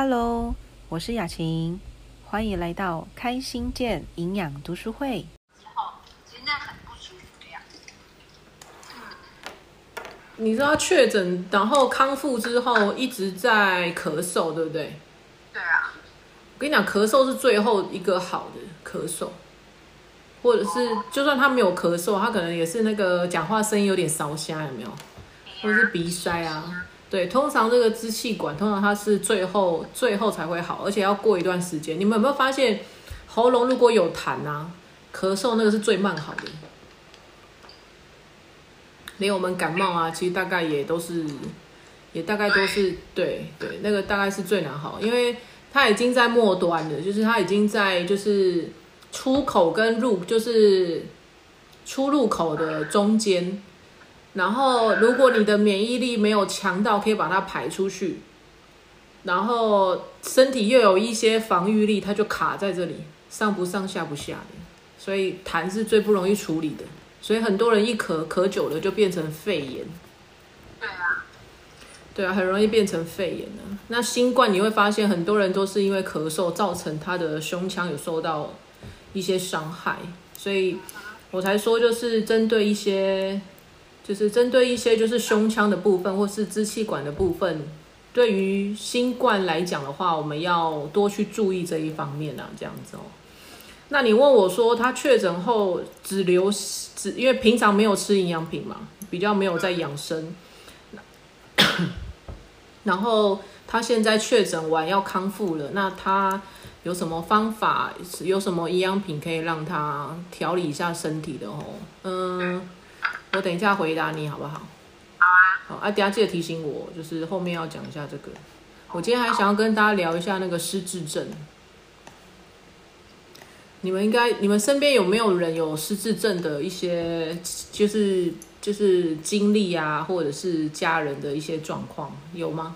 Hello，我是雅琴，欢迎来到开心健营养读书会。之后，其实那很不舒服的样子。你知道确诊，然后康复之后一直在咳嗽，对不对？对啊，我跟你讲，咳嗽是最后一个好的咳嗽，或者是就算他没有咳嗽，他可能也是那个讲话声音有点烧瞎，有没有？或者是鼻塞啊？对，通常这个支气管通常它是最后最后才会好，而且要过一段时间。你们有没有发现喉咙如果有痰啊，咳嗽那个是最慢好的。连我们感冒啊，其实大概也都是，也大概都是对对，那个大概是最难好，因为它已经在末端了，就是它已经在就是出口跟入就是出入口的中间。然后，如果你的免疫力没有强到可以把它排出去，然后身体又有一些防御力，它就卡在这里，上不上下不下的，所以痰是最不容易处理的。所以很多人一咳咳久了就变成肺炎。对啊，很容易变成肺炎的。那新冠你会发现很多人都是因为咳嗽造成他的胸腔有受到一些伤害，所以我才说就是针对一些。就是针对一些就是胸腔的部分或是支气管的部分，对于新冠来讲的话，我们要多去注意这一方面啊，这样子哦。那你问我说他确诊后只留只因为平常没有吃营养品嘛，比较没有在养生，然后他现在确诊完要康复了，那他有什么方法？有什么营养品可以让他调理一下身体的哦？嗯。我等一下回答你好不好？好啊。好啊，等下记得提醒我，就是后面要讲一下这个。我今天还想要跟大家聊一下那个失智症。你们应该，你们身边有没有人有失智症的一些，就是就是经历啊，或者是家人的一些状况，有吗？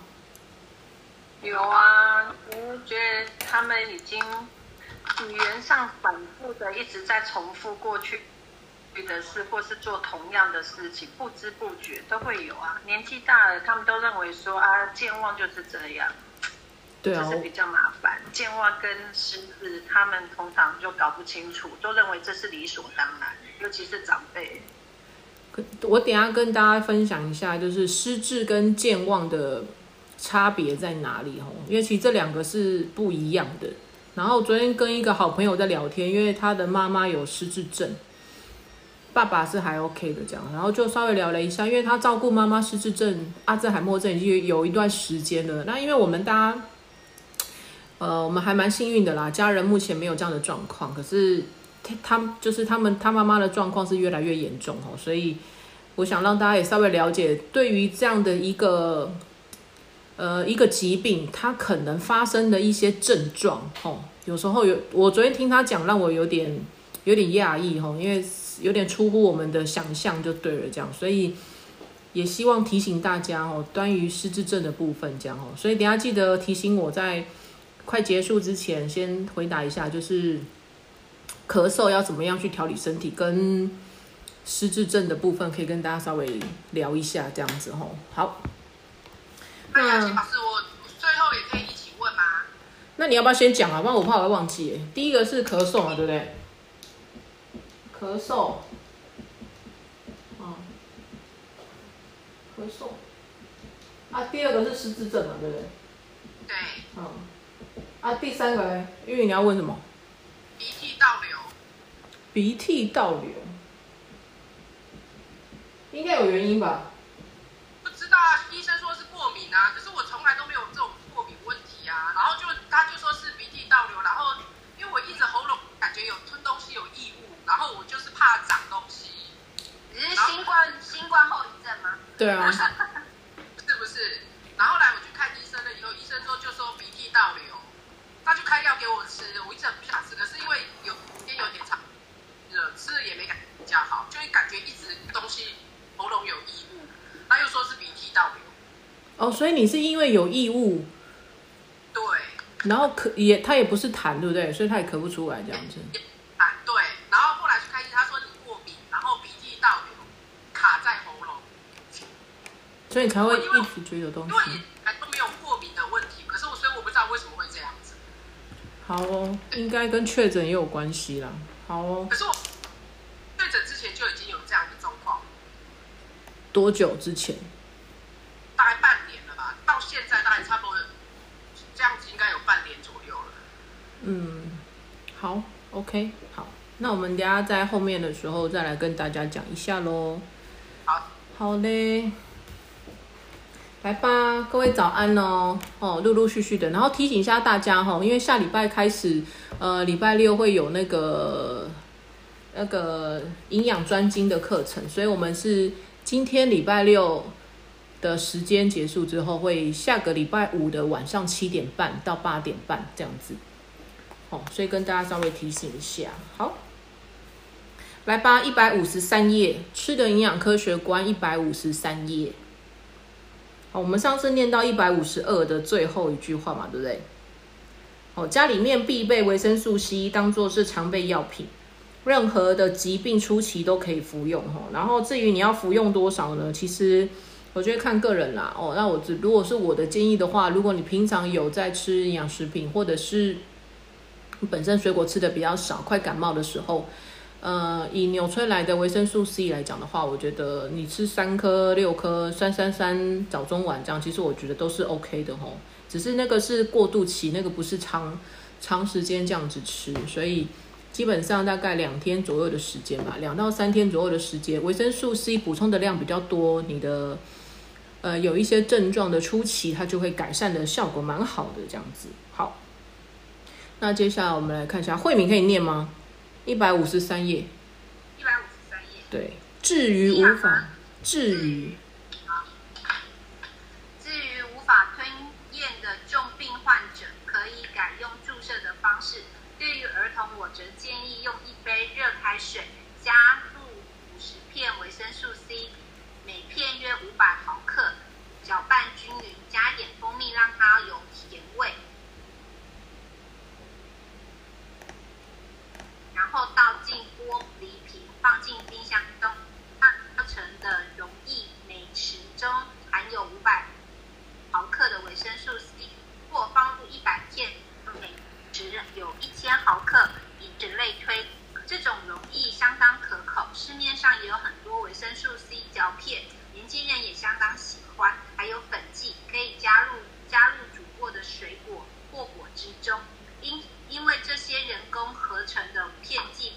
有啊，我觉得他们已经语言上反复的一直在重复过去。的事，或是做同样的事情，不知不觉都会有啊。年纪大了，他们都认为说啊，健忘就是这样，对啊，这是比较麻烦。健忘跟失智，他们通常就搞不清楚，都认为这是理所当然，尤其是长辈。我等下跟大家分享一下，就是失智跟健忘的差别在哪里哦？因为其实这两个是不一样的。然后昨天跟一个好朋友在聊天，因为他的妈妈有失智症。爸爸是还 OK 的这样，然后就稍微聊了一下，因为他照顾妈妈失智症、阿兹海默症已经有一段时间了。那因为我们大家，呃，我们还蛮幸运的啦，家人目前没有这样的状况。可是他他就是他们他妈妈的状况是越来越严重哦，所以我想让大家也稍微了解，对于这样的一个呃一个疾病，它可能发生的一些症状哦，有时候有我昨天听他讲，让我有点有点讶异哦，因为。有点出乎我们的想象，就对了，这样，所以也希望提醒大家哦，关于失智症的部分，这样哦，所以等下记得提醒我在快结束之前，先回答一下，就是咳嗽要怎么样去调理身体，跟失智症的部分，可以跟大家稍微聊一下，这样子哦。好。那杨老师，我最后也可以一起问吗？那你要不要先讲啊？不然我怕我会忘记。第一个是咳嗽嘛，对不对？咳嗽，啊，咳嗽，啊，第二个是失智症嘛，对不对？对。嗯，啊，第三个呢？因为你要问什么？鼻涕倒流。鼻涕倒流，应该有原因吧？不知道啊，医生说是过敏啊，可是我从来都没有这种过敏问题啊。然后就他就说是鼻涕倒流，然后因为我一直喉咙感觉有吞东西有异物。然后我就是怕长东西，你是新冠新冠后遗症吗？对啊，是不是？然后来我去看医生了以后，医生说就说鼻涕倒流，他就开药给我吃，我一直很不想吃，可是因为有天有点长，热吃了也没感觉比较好，就会感觉一直东西喉咙有异物，他又说是鼻涕倒流。哦，所以你是因为有异物，对，然后咳也他也不是痰，对不对？所以他也咳不出来这样子。所以才会一直觉得有东西。因为都没有过敏的问题，可是我所以我不知道为什么会这样子好哦，应该跟确诊也有关系啦。好哦，可是我确诊之前就已经有这样的状况，多久之前？大概半年了吧，到现在大概差不多这样子，应该有半年左右了。嗯，好，OK，好，那我们等下在后面的时候再来跟大家讲一下喽。好，好嘞，来吧，各位早安哦。哦，陆陆续续的，然后提醒一下大家哈、因为下礼拜开始，呃，礼拜六会有那个那个营养专精的课程，所以我们是今天礼拜六的时间结束之后，会下个礼拜五的晚上七点半到八点半这样子。哦，所以跟大家稍微提醒一下。好，来吧，一百五十三页，吃的营养科学观一百五十三页。好，我们上次念到一百五十二的最后一句话嘛，对不对？哦，家里面必备维生素 C，当做是常备药品，任何的疾病初期都可以服用哈。然后至于你要服用多少呢？其实我觉得看个人啦。哦，那我只如果是我的建议的话，如果你平常有在吃营养食品，或者是本身水果吃的比较少，快感冒的时候，呃，以纽崔莱的维生素 C 来讲的话，我觉得你吃三颗、六颗、三三三早中晚这样，其实我觉得都是 OK 的吼。只是那个是过渡期，那个不是长长时间这样子吃，所以基本上大概两天左右的时间吧，两到三天左右的时间，维生素 C 补充的量比较多，你的呃有一些症状的初期，它就会改善的效果蛮好的这样子。好，那接下来我们来看一下，慧敏可以念吗？一百五十三页。一百五十三页。对，至于无法，至于至于无法吞咽的重病患者，可以改用注射的方式。对于儿童，我则建议用一杯热开水，加入五十片维生素 C，每片约五百毫克，搅拌均匀，加一点蜂蜜，让它有甜味。然后倒进玻璃瓶，放进冰箱中。课程的溶液每匙中含有五百毫克的维生素 C，或放入一百片，每匙有一千毫克，以此类推。这种溶液相当可口，市面上也有很多维生素 C 胶片，年轻人也相当喜欢。还有粉剂，可以加入加入煮过的水果或果汁中。因因为这些人工合成的片剂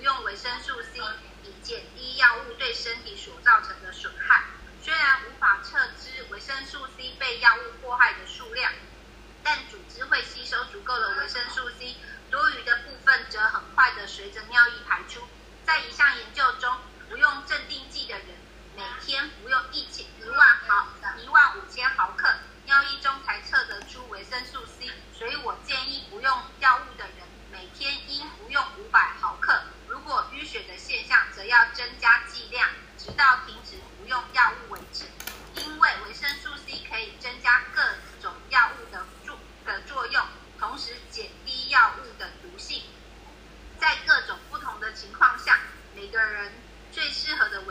服用维生素 C 以减低药物对身体所造成的损害。虽然无法测知维生素 C 被药物破坏的数量，但组织会吸收足够的维生素 C，多余的部分则很快的随着尿液排出。在一项研究中，服用镇定剂的人每天服用一千一万毫一万五千毫克尿液中才测得出维生素 C，所以我建议服用药物的人每天应服用五百。要增加剂量直到停止服用药物为止。因为维生素 c 可以增加各种药物的作的作用同时减低药物的毒性。在各种不同的情况下每个人最适合的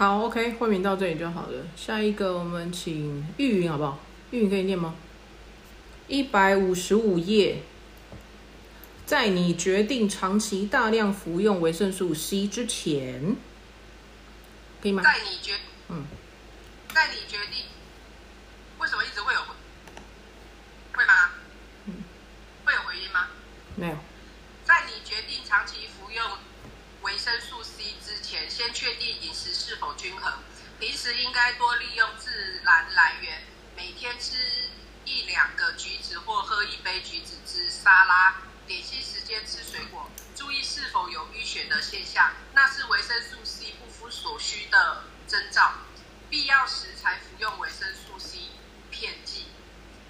好，OK，慧敏到这里就好了。下一个我们请玉云好不好？玉云可以念吗？一百五十五页，在你决定长期大量服用维生素 C 之前，可以吗？在你决嗯，在你决定，为什么一直会有会吗？嗯会有回音吗？没有。在你决定长期服用维生素 C 先确定饮食是否均衡。平时应该多利用自然来源，每天吃一两个橘子或喝一杯橘子汁沙拉。点心时间吃水果，注意是否有淤血的现象，那是维生素 C 不敷所需的征兆。必要时才服用维生素 C 片剂、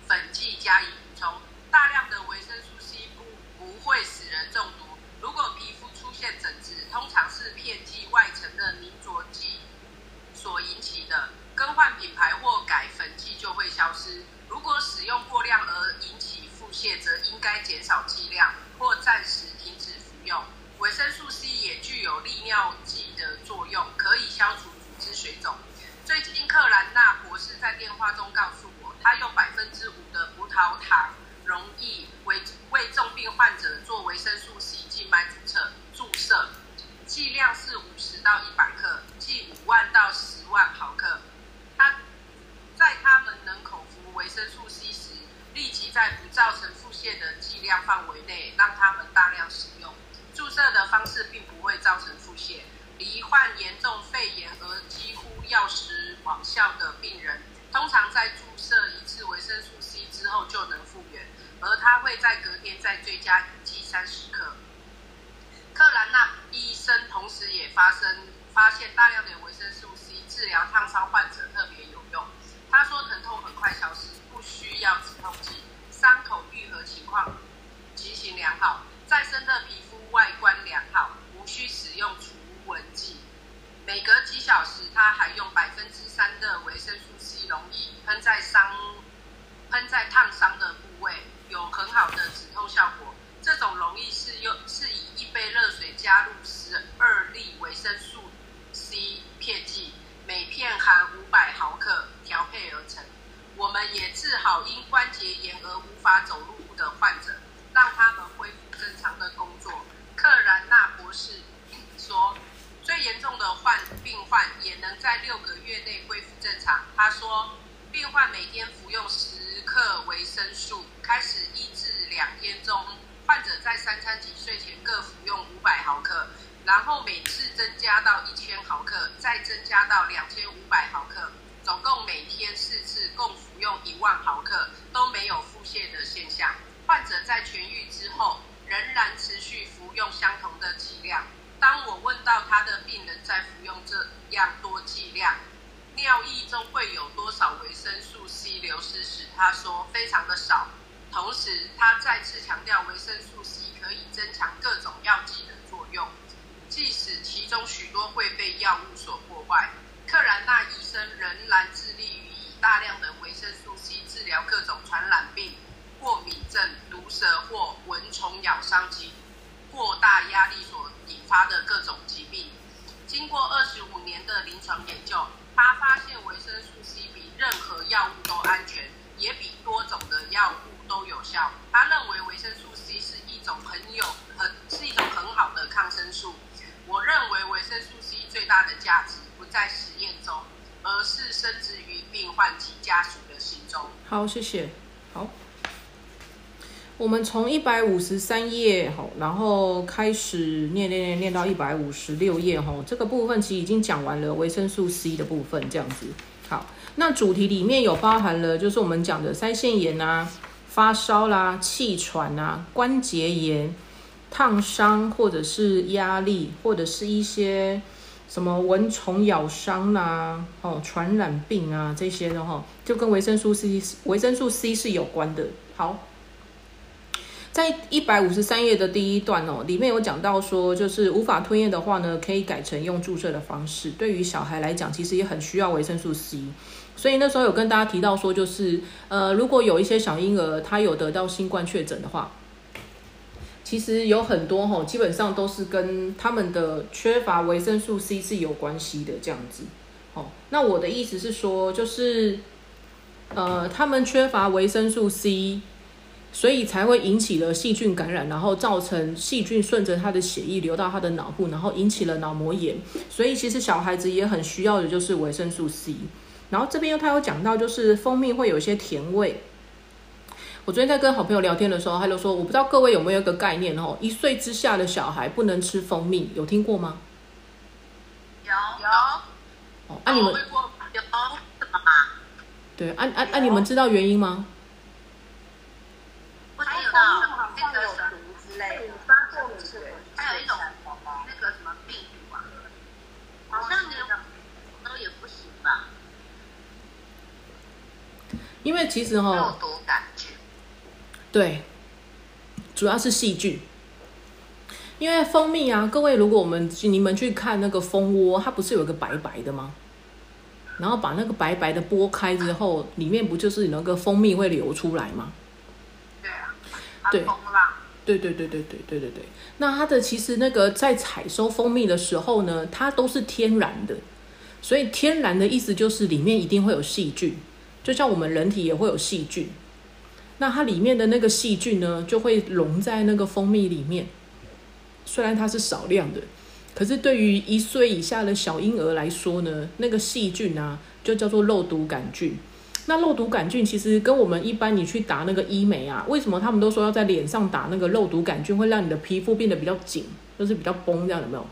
粉剂加以补充。大量的维生素 C 不不会使人中毒。如果皮肤出现疹子，通常是片剂外层的凝着剂所引起的。更换品牌或改粉剂就会消失。如果使用过量而引起腹泻，则应该减少剂量或暂时停止服用。维生素 C 也具有利尿剂的作用，可以消除组织水肿。最近克兰纳博士在电话中告诉我，他用百分之五的葡萄糖溶液为为重病患者做维生素 C 静脉注射，注射剂量是五十到一百克，即五万到十万毫克。他在他们能口服维生素 C 时，立即在不造成腹泻的剂量范围内让他们大量使用。注射的方式并不会造成腹泻。罹患严重肺炎而几乎药食往效的病人，通常在注射一次维生素 C 之后就能复原，而他会在隔天再追加一剂三十克。克兰纳医生同时也发生发现大量的维生素 C 治疗烫伤患者特别有用。他说疼痛很快消失，不需要止痛剂，伤口愈合情况情形良好，再生的皮肤外观良好，无需使用除蚊剂。每隔几小时，他还用百分之三的维生素 C 溶液喷在伤喷在烫伤的部位，有很好的止痛效果。这种溶液是用是以加入十二粒维生素 C 片剂，每片含五百毫克调配而成。我们也治好因关节炎而无法走路的患者，让他们恢复正常的工作。克兰纳博士说，最严重的患病患也能在六个月内恢复正常。他说，病患每天服用十克维生素，开始一至两天中，患者在三餐及睡前各服用五百毫克，然后每次增加到一千毫克，再增加到两千五百毫克，总共每天四次，共服用一万毫克，都没有腹泻的现象。患者在痊愈之后，仍然持续服用相同的剂量。当我问到他的病人在服用这样多剂量，尿液中会有多少维生素 C 流失时，他说非常的少。同时，他再次强调维生素 C 可以增强各种药剂的作用，即使其中许多会被药物所破坏。克兰纳医生仍然致力于以大量的维生素 C 治疗各种传染病、过敏症、毒蛇或蚊虫咬伤及过大压力所引发的各种疾病。经过二十五年的临床研究，他发现维生素 C 比任何药物都安全，也比多种的药物都有效。他认为维生素 C 是一种很有很是一种很好的抗生素。我认为维生素 C 最大的价值不在实验中，而是深植于病患及家属的心中。好，谢谢。好，我们从一百五十三页哈，然后开始念念念念到一百五十六页哈，这个部分其实已经讲完了维生素 C 的部分，这样子。好，那主题里面有包含了就是我们讲的腮腺炎啊、发烧啦、气喘啊、关节炎、烫伤或者是压力，或者是一些什么蚊虫咬伤啦、哦传染病啊这些的哈，就跟维生素 C 维生素 C 是有关的。好。在一百五十三页的第一段哦，里面有讲到说，就是无法吞咽的话呢，可以改成用注射的方式。对于小孩来讲，其实也很需要维生素 C。所以那时候有跟大家提到说，就是呃，如果有一些小婴儿他有得到新冠确诊的话，其实有很多哈、基本上都是跟他们的缺乏维生素 C 是有关系的这样子。哦，那我的意思是说，就是呃，他们缺乏维生素 C，所以才会引起了细菌感染，然后造成细菌顺着他的血液流到他的脑部，然后引起了脑膜炎。所以其实小孩子也很需要的就是维生素 C。然后这边又他有讲到，就是蜂蜜会有一些甜味。我昨天在跟好朋友聊天的时候，他就说，我不知道各位有没有一个概念哦，一岁之下的小孩不能吃蜂蜜，有听过吗？有有哦，啊你们有什么嘛？对，啊啊啊你们知道原因吗？我还有好那像个有，毒之类的，发过敏是还有一种那个什么病毒啊，好像连都也不行吧？因为其实哈、肉毒杆菌。对，主要是细菌。因为蜂蜜啊，各位，如果我们你们去看那个蜂窝，它不是有一个白白的吗？然后把那个白白的剥开之后，里面不就是那个蜂蜜会流出来吗？对啊，对。对对对对对对对对。那它的其实那个在采收蜂蜜的时候呢，它都是天然的，所以天然的意思就是里面一定会有细菌，就像我们人体也会有细菌。那它里面的那个细菌呢，就会溶在那个蜂蜜里面。虽然它是少量的，可是对于一岁以下的小婴儿来说呢，那个细菌啊，就叫做肉毒杆菌。那肉毒杆菌其实跟我们一般你去打那个医美啊，为什么他们都说要在脸上打那个肉毒杆菌，会让你的皮肤变得比较紧，就是比较崩，这样有没有？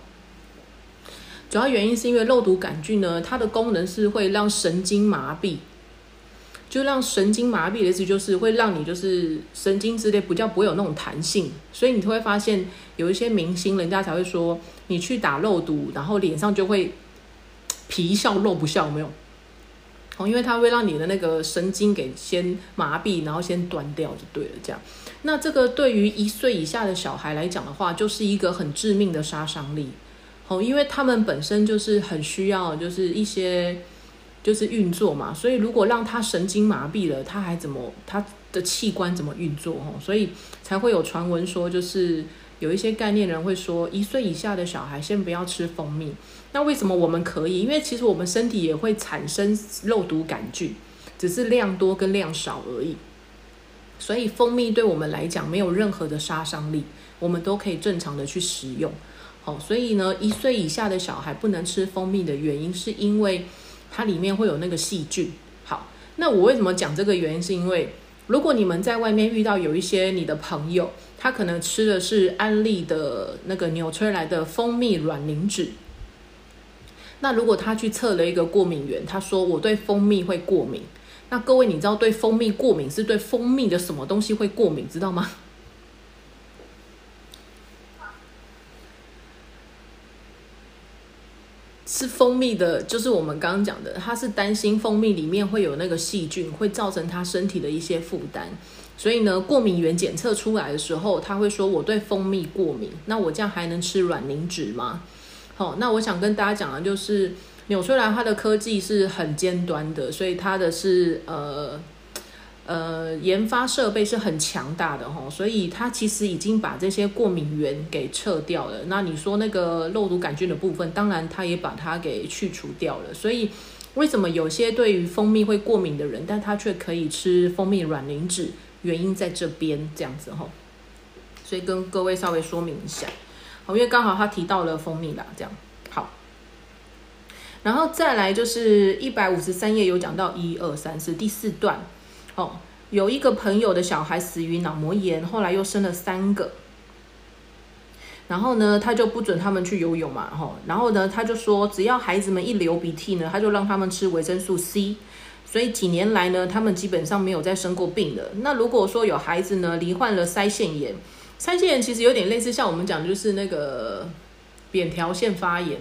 主要原因是因为肉毒杆菌呢，它的功能是会让神经麻痹，就让神经麻痹的意思就是会让你就是神经之类比较不会有那种弹性，所以你就会发现有一些明星，人家才会说你去打肉毒，然后脸上就会皮笑肉不笑，有没有？哦，因为它会让你的那个神经给先麻痹，然后先断掉就对了。这样，那这个对于一岁以下的小孩来讲的话，就是一个很致命的杀伤力。哦，因为他们本身就是很需要，就是一些就是运作嘛，所以如果让他神经麻痹了，他还怎么他的器官怎么运作？哦，所以才会有传闻说，就是有一些概念人会说，一岁以下的小孩先不要吃蜂蜜。那为什么我们可以？因为其实我们身体也会产生肉毒杆菌，只是量多跟量少而已。所以蜂蜜对我们来讲没有任何的杀伤力，我们都可以正常的去食用。好，所以呢，一岁以下的小孩不能吃蜂蜜的原因，是因为它里面会有那个细菌。好，那我为什么讲这个原因？是因为如果你们在外面遇到有一些你的朋友，他可能吃的是安利的那个纽崔莱的蜂蜜卵磷脂。那如果他去测了一个过敏源，他说我对蜂蜜会过敏。那各位，你知道对蜂蜜过敏是对蜂蜜的什么东西会过敏，知道吗？是蜂蜜的，就是我们刚刚讲的，他是担心蜂蜜里面会有那个细菌，会造成他身体的一些负担。所以呢，过敏源检测出来的时候，他会说我对蜂蜜过敏。那我这样还能吃卵磷脂吗？好，那我想跟大家讲的就是，纽崔莱它的科技是很尖端的，所以它的是呃呃研发设备是很强大的哈，所以它其实已经把这些过敏源给撤掉了。那你说那个肉毒杆菌的部分，当然它也把它给去除掉了。所以为什么有些对于蜂蜜会过敏的人，但他却可以吃蜂蜜软磷脂？原因在这边这样子哈，所以跟各位稍微说明一下。好，因为刚好他提到了蜂蜜啦，这样好。然后再来就是一百五十三页有讲到一二三四第四段，哦，有一个朋友的小孩死于脑膜炎，后来又生了三个，然后呢，他就不准他们去游泳嘛，吼，然后呢，他就说只要孩子们一流鼻涕呢，他就让他们吃维生素 C，所以几年来呢，他们基本上没有再生过病的。那如果说有孩子呢罹患了腮腺炎，腮腺炎其实有点类似像我们讲就是那个扁桃腺发炎。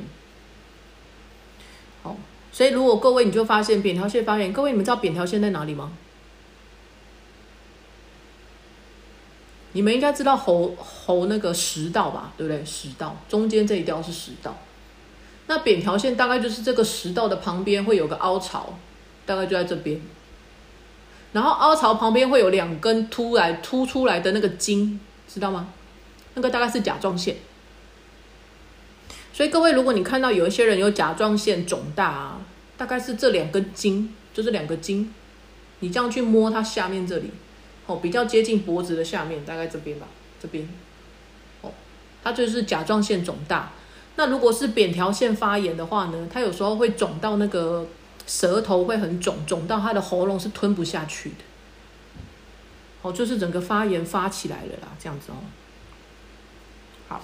好，所以如果各位你就发现扁桃腺发炎，各位你们知道扁桃腺在哪里吗？你们应该知道喉喉那个食道吧，对不对？食道中间这一条是食道，那扁条线大概就是这个食道的旁边会有个凹槽，大概就在这边。然后凹槽旁边会有两根突来凸出来的那个筋，知道吗？那个大概是甲状腺。所以各位，如果你看到有一些人有甲状腺肿大啊，大概是这两根筋，就是两个筋，你这样去摸它下面这里，哦，比较接近脖子的下面，大概这边吧，这边，哦，它就是甲状腺肿大。那如果是扁桃腺发炎的话呢，它有时候会肿到那个舌头会很肿，肿到它的喉咙是吞不下去的。哦，就是整个发炎发起来了啦，这样子哦。好，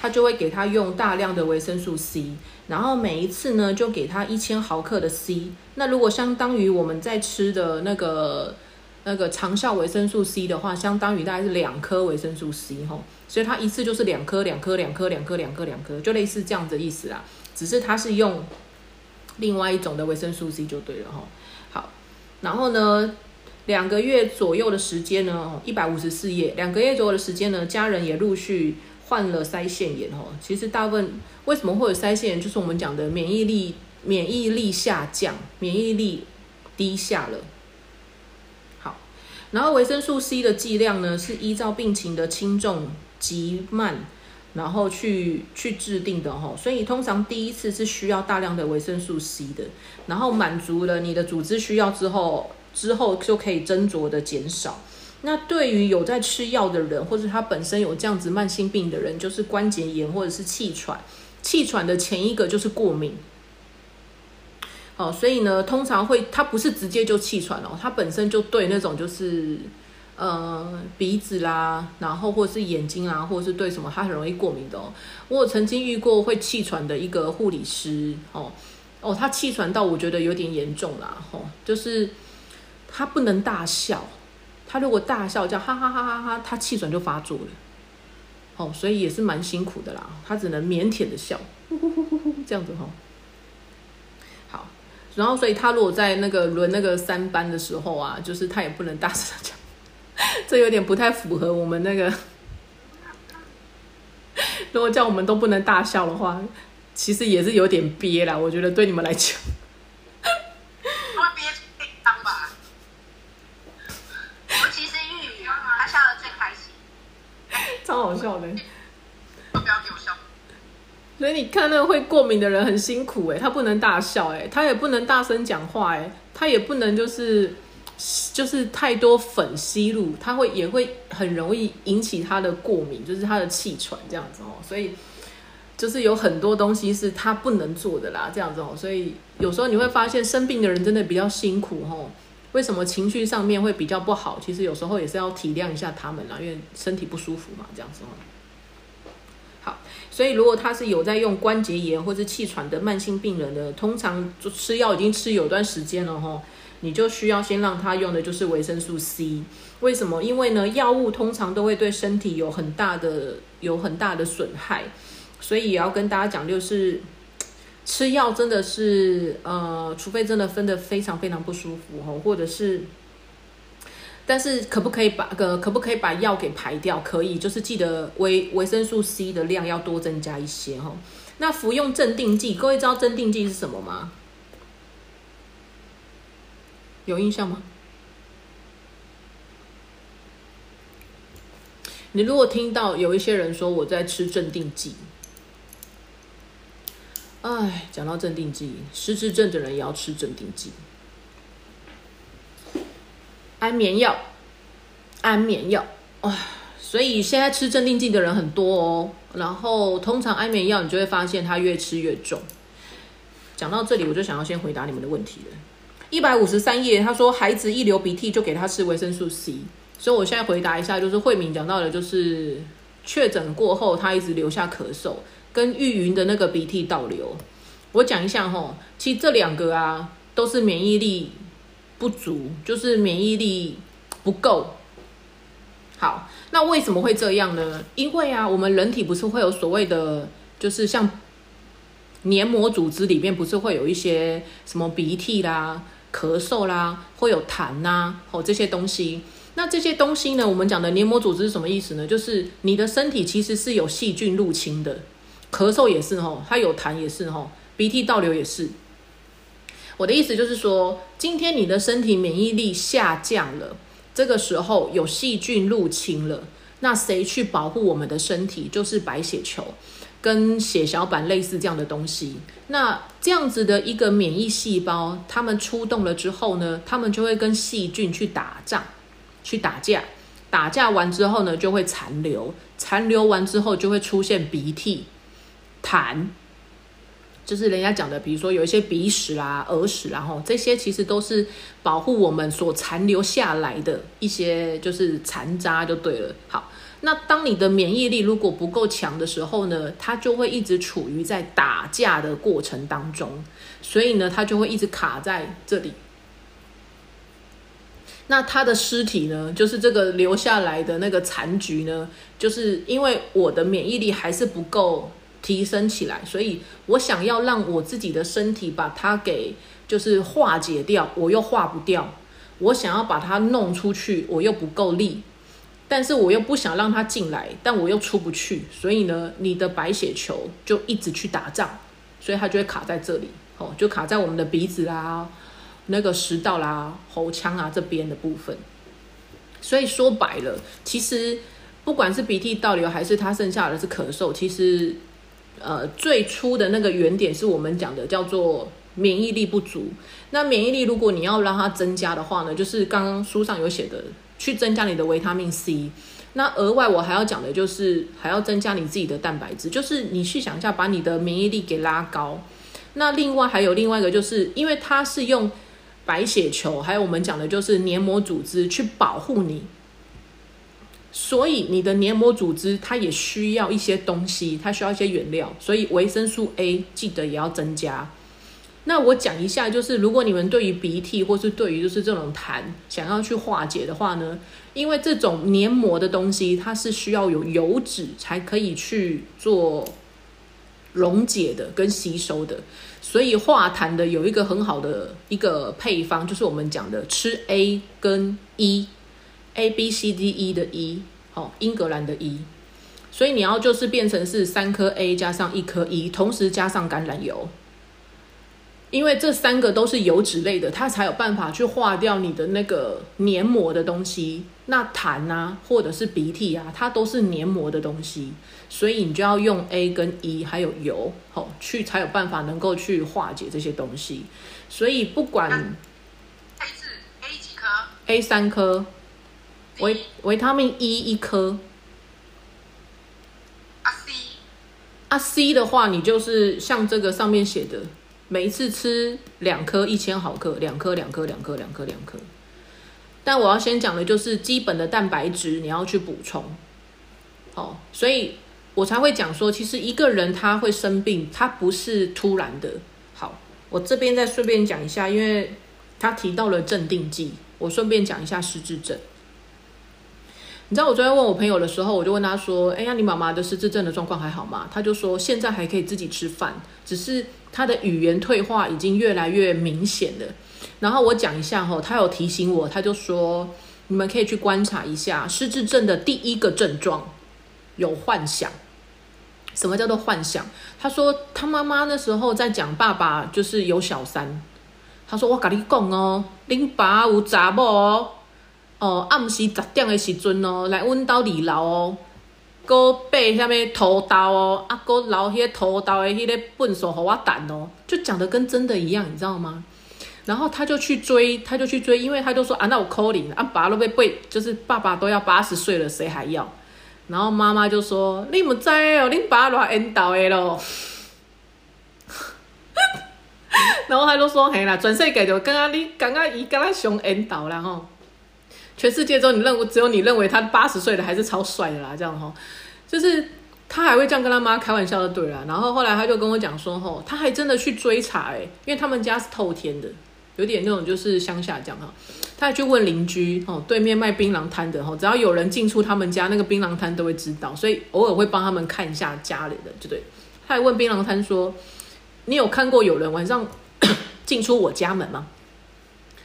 他就会给他用大量的维生素 C，然后每一次呢就给他一千毫克的 C。那如果相当于我们在吃的那个那个长效维生素 C 的话，相当于大概是两颗维生素 C 哈。所以它一次就是两颗，两颗，两颗，两颗，两颗，两颗，就类似这样的意思啦。只是它是用另外一种的维生素 C 就对了哈。好，然后呢，两个月左右的时间呢，一百五十四页，两个月左右的时间呢，家人也陆续患了腮腺炎哦。其实大部分为什么会有腮腺炎，就是我们讲的免疫力免疫力下降，免疫力低下了。然后维生素 C 的剂量呢，是依照病情的轻重。急慢，然后去去制定的哈，所以通常第一次是需要大量的维生素 C 的，然后满足了你的组织需要之后，之后就可以斟酌的减少。那对于有在吃药的人，或者他本身有这样子慢性病的人，就是关节炎或者是气喘，气喘的前一个就是过敏。哦，所以呢，通常会他不是直接就气喘哦，他本身就对那种就是。呃，鼻子啦，然后或者是眼睛啊，或者是对什么，他很容易过敏的哦。我曾经遇过会气喘的一个护理师哦，哦，他气喘到我觉得有点严重啦，吼，就是他不能大笑，他如果大笑叫哈哈哈哈哈，他气喘就发作了，哦，所以也是蛮辛苦的啦，他只能腼腆的笑，呼呼呼呼呼这样子哈。然后所以他如果在那个轮那个三班的时候啊，就是他也不能大声讲。这有点不太符合我们那个。如果叫我们都不能大笑的话，其实也是有点憋啦。我觉得对你们来讲，会憋出内伤吧？尤其是玉宇，他笑的最开心，超好笑的。所以你看，那个会过敏的人很辛苦哎，他不能大笑哎，他也不能大声讲话哎，他也不能就是。就是太多粉吸入，他会也会很容易引起他的过敏，就是他的气喘这样子哦。所以就是有很多东西是他不能做的啦，这样子哦。所以有时候你会发现生病的人真的比较辛苦哦。为什么情绪上面会比较不好？其实有时候也是要体谅一下他们啦，因为身体不舒服嘛，这样子哦。所以如果他是有在用关节炎或者气喘的慢性病人的，通常就吃药已经吃有段时间了哈。你就需要先让他用的就是维生素 C，为什么？因为呢，药物通常都会对身体有很大的、有很大的损害，所以也要跟大家讲，就是吃药真的是，呃，除非真的分的非常非常不舒服哈，或者是，但是可不可以把个可不可以把药给排掉？可以，就是记得维维生素 C 的量要多增加一些哈。那服用镇定剂，各位知道镇定剂是什么吗？有印象吗？你如果听到有一些人说我在吃镇定剂，哎，讲到镇定剂，失智症的人也要吃镇定剂，安眠药，安眠药，哇！所以现在吃镇定剂的人很多哦。然后通常安眠药，你就会发现它越吃越重。讲到这里，我就想要先回答你们的问题了。一百五十三页，他说孩子一流鼻涕就给他吃维生素 C，所以我现在回答一下，就是慧敏讲到的，就是确诊过后他一直留下咳嗽，跟玉云的那个鼻涕倒流。我讲一下哈，其实这两个啊都是免疫力不足，就是免疫力不够。好，那为什么会这样呢？因为啊，我们人体不是会有所谓的，就是像黏膜组织里面不是会有一些什么鼻涕啦。咳嗽啦，会有痰呐，哦这些东西。那这些东西呢？我们讲的黏膜组织是什么意思呢？就是你的身体其实是有细菌入侵的。咳嗽也是哈，它有痰也是哈，鼻涕倒流也是。我的意思就是说，今天你的身体免疫力下降了，这个时候有细菌入侵了，那谁去保护我们的身体？就是白血球。跟血小板类似这样的东西。那这样子的一个免疫细胞，它们出动了之后呢，它们就会跟细菌去打仗，去打架。打架完之后呢，就会残留，残留完之后就会出现鼻涕、痰，就是人家讲的，比如说有一些鼻屎啦、耳屎啦，吼，这些其实都是保护我们所残留下来的一些就是残渣，就对了。好，那当你的免疫力如果不够强的时候呢，它就会一直处于在打架的过程当中，所以呢，它就会一直卡在这里。那他的尸体呢？就是这个留下来的那个残局呢？就是因为我的免疫力还是不够提升起来，所以我想要让我自己的身体把它给就是化解掉，我又化不掉。我想要把它弄出去，我又不够力，但是我又不想让它进来，但我又出不去。所以呢，你的白血球就一直去打仗，所以它就会卡在这里，哦，就卡在我们的鼻子啦。那个食道啦、喉腔啊这边的部分，所以说白了，其实不管是鼻涕倒流还是它剩下的是咳嗽，其实呃最初的那个原点是我们讲的叫做免疫力不足。那免疫力如果你要让它增加的话呢，就是刚刚书上有写的，去增加你的维他命 C。那额外我还要讲的就是还要增加你自己的蛋白质，就是你去想一下，把你的免疫力给拉高。那另外还有另外一个，就是因为它是用白血球，还有我们讲的就是黏膜组织去保护你，所以你的黏膜组织它也需要一些东西，它需要一些原料，所以维生素 A 记得也要增加。那我讲一下，就是如果你们对于鼻涕或是对于就是这种痰想要去化解的话呢，因为这种黏膜的东西它是需要有油脂才可以去做溶解的跟吸收的。所以化痰的有一个很好的一个配方，就是我们讲的吃 A 跟 E E，A B C D E 的 E，哦，英格兰的 E。所以你要就是变成是三颗 A 加上一颗 E，同时加上橄榄油，因为这三个都是油脂类的，它才有办法去化掉你的那个黏膜的东西。那痰啊，或者是鼻涕啊，它都是黏膜的东西。所以你就要用 A 跟 E 还有油，好去才有办法能够去化解这些东西。所以不管 A 是 A 几颗，A 三颗，维维他命 E 一颗。啊 C 啊 C 的话，你就是像这个上面写的，每一次吃两颗一千毫克，两颗两颗两颗两颗两颗。但我要先讲的就是基本的蛋白质你要去补充，哦，所以。我才会讲说，其实一个人他会生病，他不是突然的。好，我这边再顺便讲一下，因为他提到了镇定剂，我顺便讲一下失智症。你知道我昨天问我朋友的时候，我就问他说：“哎呀，你妈妈的失智症的状况还好吗？”他就说：“现在还可以自己吃饭，只是他的语言退化已经越来越明显了。”然后我讲一下吼，他有提醒我，他就说：“你们可以去观察一下失智症的第一个症状。”有幻想，什么叫做幻想？他说他妈妈那时候在讲爸爸就是有小三。他说我跟你讲哦，恁爸有查某哦，哦暗时十点的时阵哦，来阮兜二楼哦，搁背下面屠刀哦，啊搁留迄个屠刀的迄个粪扫给我弹哦，就讲的跟真的一样，你知道吗？然后他就去追，他就去追，因为他就说啊，那我扣零啊，爸都被背，就是爸爸都要八十岁了，谁还要？然后妈妈就说：“你唔知哦，你爸偌缘投的咯。”然后他就说：“嘿啦，全世界就刚刚你刚刚伊刚刚上缘投啦吼，全世界中你认为只有你认为他八十岁的还是超帅的啦，这样吼，就是他还会这样跟他妈开玩笑的对啦。然后后来他就跟我讲说：吼，他还真的去追查诶，因为他们家是透天的，有点那种就是乡下这样哈。”他还去问邻居哦，对面卖槟榔摊的吼，只要有人进出他们家，那个槟榔摊都会知道，所以偶尔会帮他们看一下家里的，就对？他还问槟榔摊说：“你有看过有人晚上 进出我家门吗？”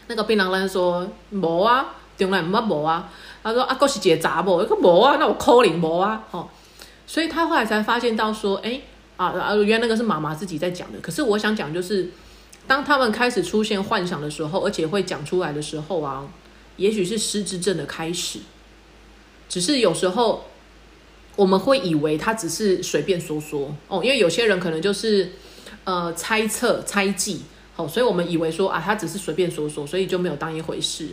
那个槟榔摊说：“没啊，从来冇冇啊。”他说：“啊，哥是姐杂不？一个冇啊，那我扣零冇啊。”哦，所以他后来才发现到说：“哎啊啊，原来那个是妈妈自己在讲的。”可是我想讲就是。当他们开始出现幻想的时候，而且会讲出来的时候啊，也许是失智症的开始。只是有时候我们会以为他只是随便说说哦，因为有些人可能就是呃猜测、猜忌，哦，所以我们以为说啊，他只是随便说说，所以就没有当一回事。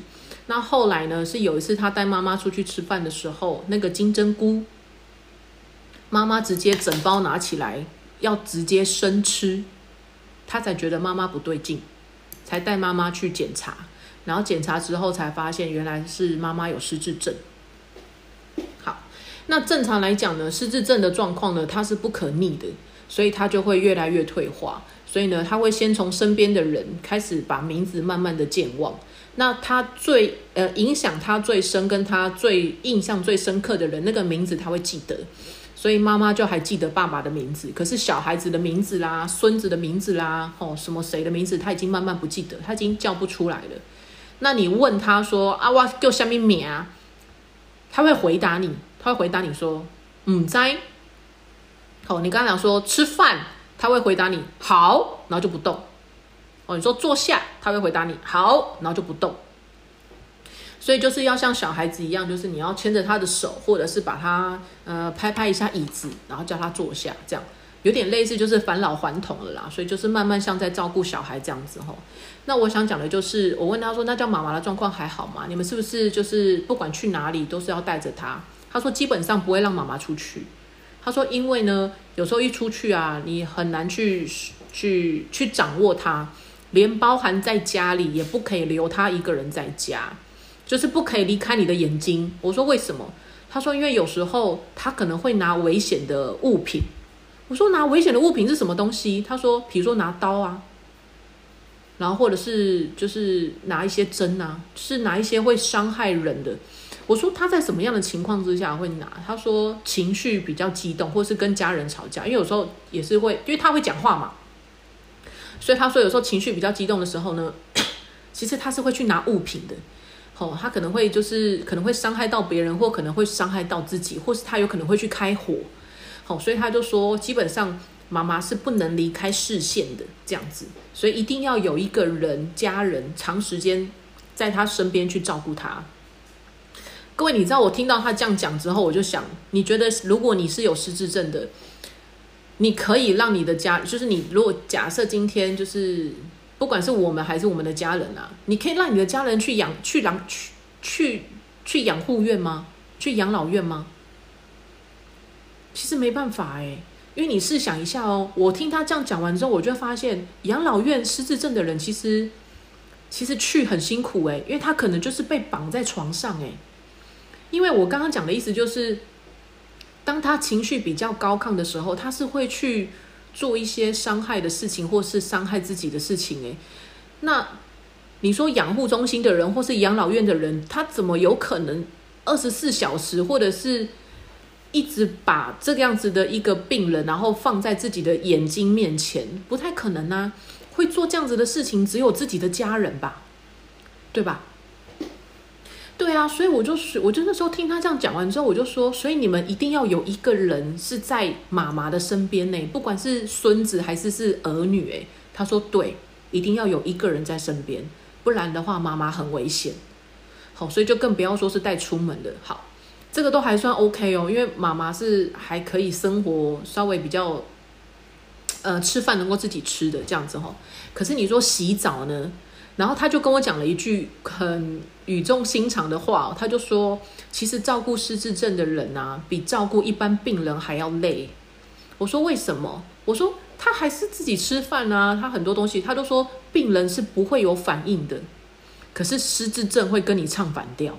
那后来呢，是有一次他带妈妈出去吃饭的时候，那个金针菇，妈妈直接整包拿起来要直接生吃，他才觉得妈妈不对劲，才带妈妈去检查，然后检查之后才发现原来是妈妈有失智症。好，那正常来讲呢，失智症的状况呢，它是不可逆的，所以它就会越来越退化。所以呢，他会先从身边的人开始把名字慢慢的健忘。那他最呃影响他最深，跟他最印象最深刻的人，那个名字他会记得。所以妈妈就还记得爸爸的名字，可是小孩子的名字啦、孙子的名字啦、哦什么谁的名字，他已经慢慢不记得，他已经叫不出来了。那你问他说啊，我叫什么名啊？他会回答你，他会回答你说，嗯，在。好，你刚刚讲说吃饭。他会回答你好，然后就不动。哦，你说坐下，他会回答你好，然后就不动。所以就是要像小孩子一样，就是你要牵着他的手，或者是把他呃拍拍一下椅子，然后叫他坐下，这样有点类似就是返老还童了啦。所以就是慢慢像在照顾小孩这样子吼。那我想讲的就是，我问他说，那叫妈妈的状况还好吗？你们是不是就是不管去哪里都是要带着他？他说基本上不会让妈妈出去。他说：“因为呢，有时候一出去啊，你很难去去去掌握他，连包含在家里也不可以留他一个人在家，就是不可以离开你的眼睛。”我说：“为什么？”他说：“因为有时候他可能会拿危险的物品。”我说：“拿危险的物品是什么东西？”他说：“比如说拿刀啊，然后或者是就是拿一些针啊，是拿一些会伤害人的。”我说他在什么样的情况之下会拿？他说情绪比较激动，或是跟家人吵架，因为有时候也是会，因为他会讲话嘛，所以他说有时候情绪比较激动的时候呢，其实他是会去拿物品的。哦，他可能会就是可能会伤害到别人，或可能会伤害到自己，或是他有可能会去开火。好，所以他就说基本上妈妈是不能离开视线的这样子，所以一定要有一个人家人长时间在他身边去照顾他。各位，你知道我听到他这样讲之后，我就想，你觉得如果你是有失智症的，你可以让你的家，就是你如果假设今天就是不管是我们还是我们的家人啊，你可以让你的家人去养去养去去去养护院吗？去养老院吗？其实没办法哎，因为你试想一下哦，我听他这样讲完之后，我就发现养老院失智症的人其实其实去很辛苦哎，因为他可能就是被绑在床上哎。因为我刚刚讲的意思就是，当他情绪比较高亢的时候，他是会去做一些伤害的事情，或是伤害自己的事情。诶，那你说养护中心的人或是养老院的人，他怎么有可能二十四小时或者是一直把这个样子的一个病人，然后放在自己的眼睛面前？不太可能啊！会做这样子的事情，只有自己的家人吧，对吧？对啊，所以我就是我就那时候听他这样讲完之后，我就说，所以你们一定要有一个人是在妈妈的身边呢，不管是孙子还是是儿女，诶，他说对，一定要有一个人在身边，不然的话妈妈很危险。好，所以就更不要说是带出门的。好，这个都还算 OK 哦，因为妈妈是还可以生活，稍微比较，呃，吃饭能够自己吃的这样子哈。可是你说洗澡呢？然后他就跟我讲了一句很语重心长的话，他就说：“其实照顾失智症的人啊，比照顾一般病人还要累。”我说：“为什么？”我说：“他还是自己吃饭啊，他很多东西，他都说病人是不会有反应的，可是失智症会跟你唱反调。”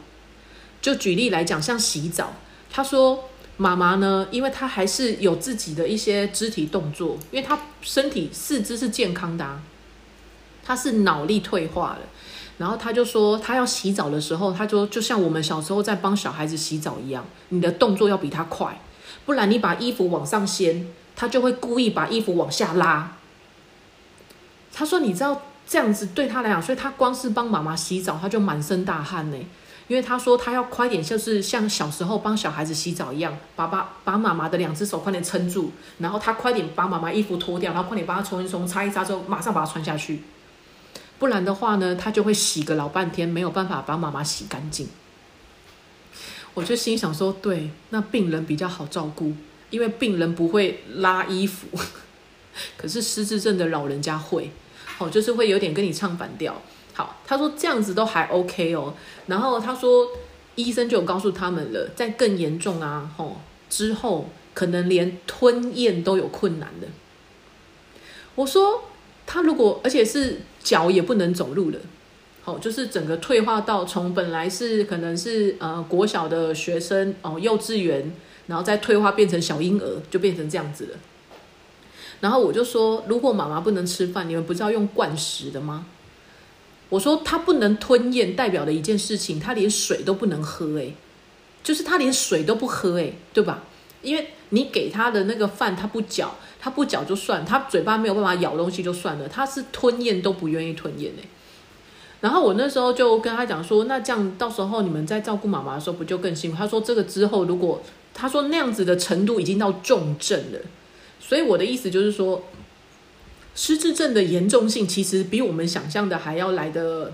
就举例来讲，像洗澡，他说：“妈妈呢，因为她还是有自己的一些肢体动作，因为她身体四肢是健康的。”啊他是脑力退化了，然后他就说，他要洗澡的时候，他就就像我们小时候在帮小孩子洗澡一样，你的动作要比他快，不然你把衣服往上掀，他就会故意把衣服往下拉。他说，你知道这样子对他来讲，所以他光是帮妈妈洗澡，他就满身大汗呢。因为他说他要快点，就是像小时候帮小孩子洗澡一样，把把把妈妈的两只手快点撑住，然后他快点把妈妈衣服脱掉，然后快点帮他冲一冲、擦一擦之后，马上把它穿下去。不然的话呢，他就会洗个老半天，没有办法把妈妈洗干净。我就心想说，对，那病人比较好照顾，因为病人不会拉衣服，可是失智症的老人家会，哦，就是会有点跟你唱反调。好，他说这样子都还 OK 哦，然后他说医生就告诉他们了，在更严重啊，吼之后可能连吞咽都有困难的。我说他如果而且是脚也不能走路了。哦，就是整个退化到从本来是可能是呃国小的学生哦，幼稚园，然后再退化变成小婴儿，就变成这样子了。然后我就说，如果妈妈不能吃饭，你们不是要用灌食的吗？我说他不能吞咽，代表的一件事情，他连水都不能喝，诶，就是他连水都不喝，诶，对吧？因为你给他的那个饭，他不嚼，他不嚼就算，他嘴巴没有办法咬东西就算了，他是吞咽都不愿意吞咽，诶。然后我那时候就跟他讲说，那这样到时候你们在照顾妈妈的时候不就更辛苦？他说这个之后如果他说那样子的程度已经到重症了，所以我的意思就是说，失智症的严重性其实比我们想象的还要来的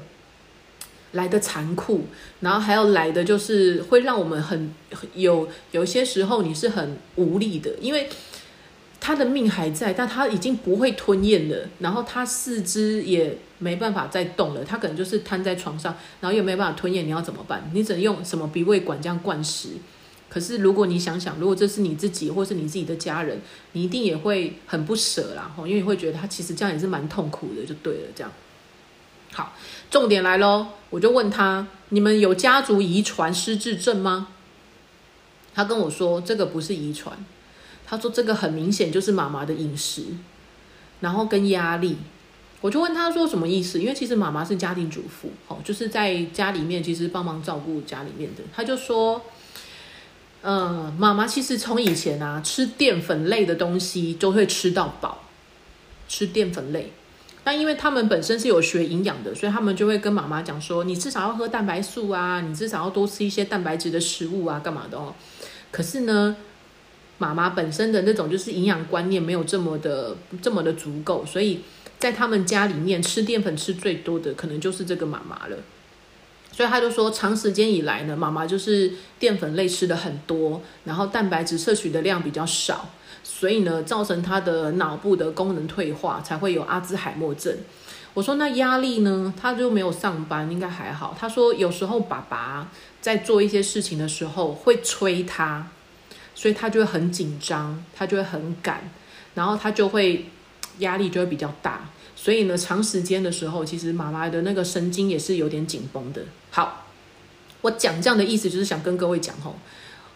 来的残酷，然后还要来的就是会让我们很有有些时候你是很无力的，因为。他的命还在，但他已经不会吞咽了，然后他四肢也没办法再动了，他可能就是瘫在床上，然后又没办法吞咽，你要怎么办？你只能用什么鼻胃管这样灌食？可是如果你想想，如果这是你自己或是你自己的家人，你一定也会很不舍啦，因为你会觉得他其实这样也是蛮痛苦的，就对了。这样，好，重点来喽，我就问他：你们有家族遗传失智症吗？他跟我说，这个不是遗传。他说：“这个很明显就是妈妈的饮食，然后跟压力。”我就问他说：“什么意思？”因为其实妈妈是家庭主妇，哦，就是在家里面其实帮忙照顾家里面的。他就说：“嗯，妈妈其实从以前啊吃淀粉类的东西就会吃到饱，吃淀粉类。但因为他们本身是有学营养的，所以他们就会跟妈妈讲说：‘你至少要喝蛋白素啊，你至少要多吃一些蛋白质的食物啊，干嘛的哦。’可是呢。”妈妈本身的那种就是营养观念没有这么的这么的足够，所以在他们家里面吃淀粉吃最多的可能就是这个妈妈了。所以他就说，长时间以来呢，妈妈就是淀粉类吃的很多，然后蛋白质摄取的量比较少，所以呢，造成他的脑部的功能退化，才会有阿兹海默症。我说那压力呢？他就没有上班，应该还好。他说有时候爸爸在做一些事情的时候会催他。所以他就会很紧张，他就会很赶，然后他就会 压力就会比较大。所以呢，长时间的时候，其实妈妈的那个神经也是有点紧绷的。好，我讲这样的意思就是想跟各位讲吼，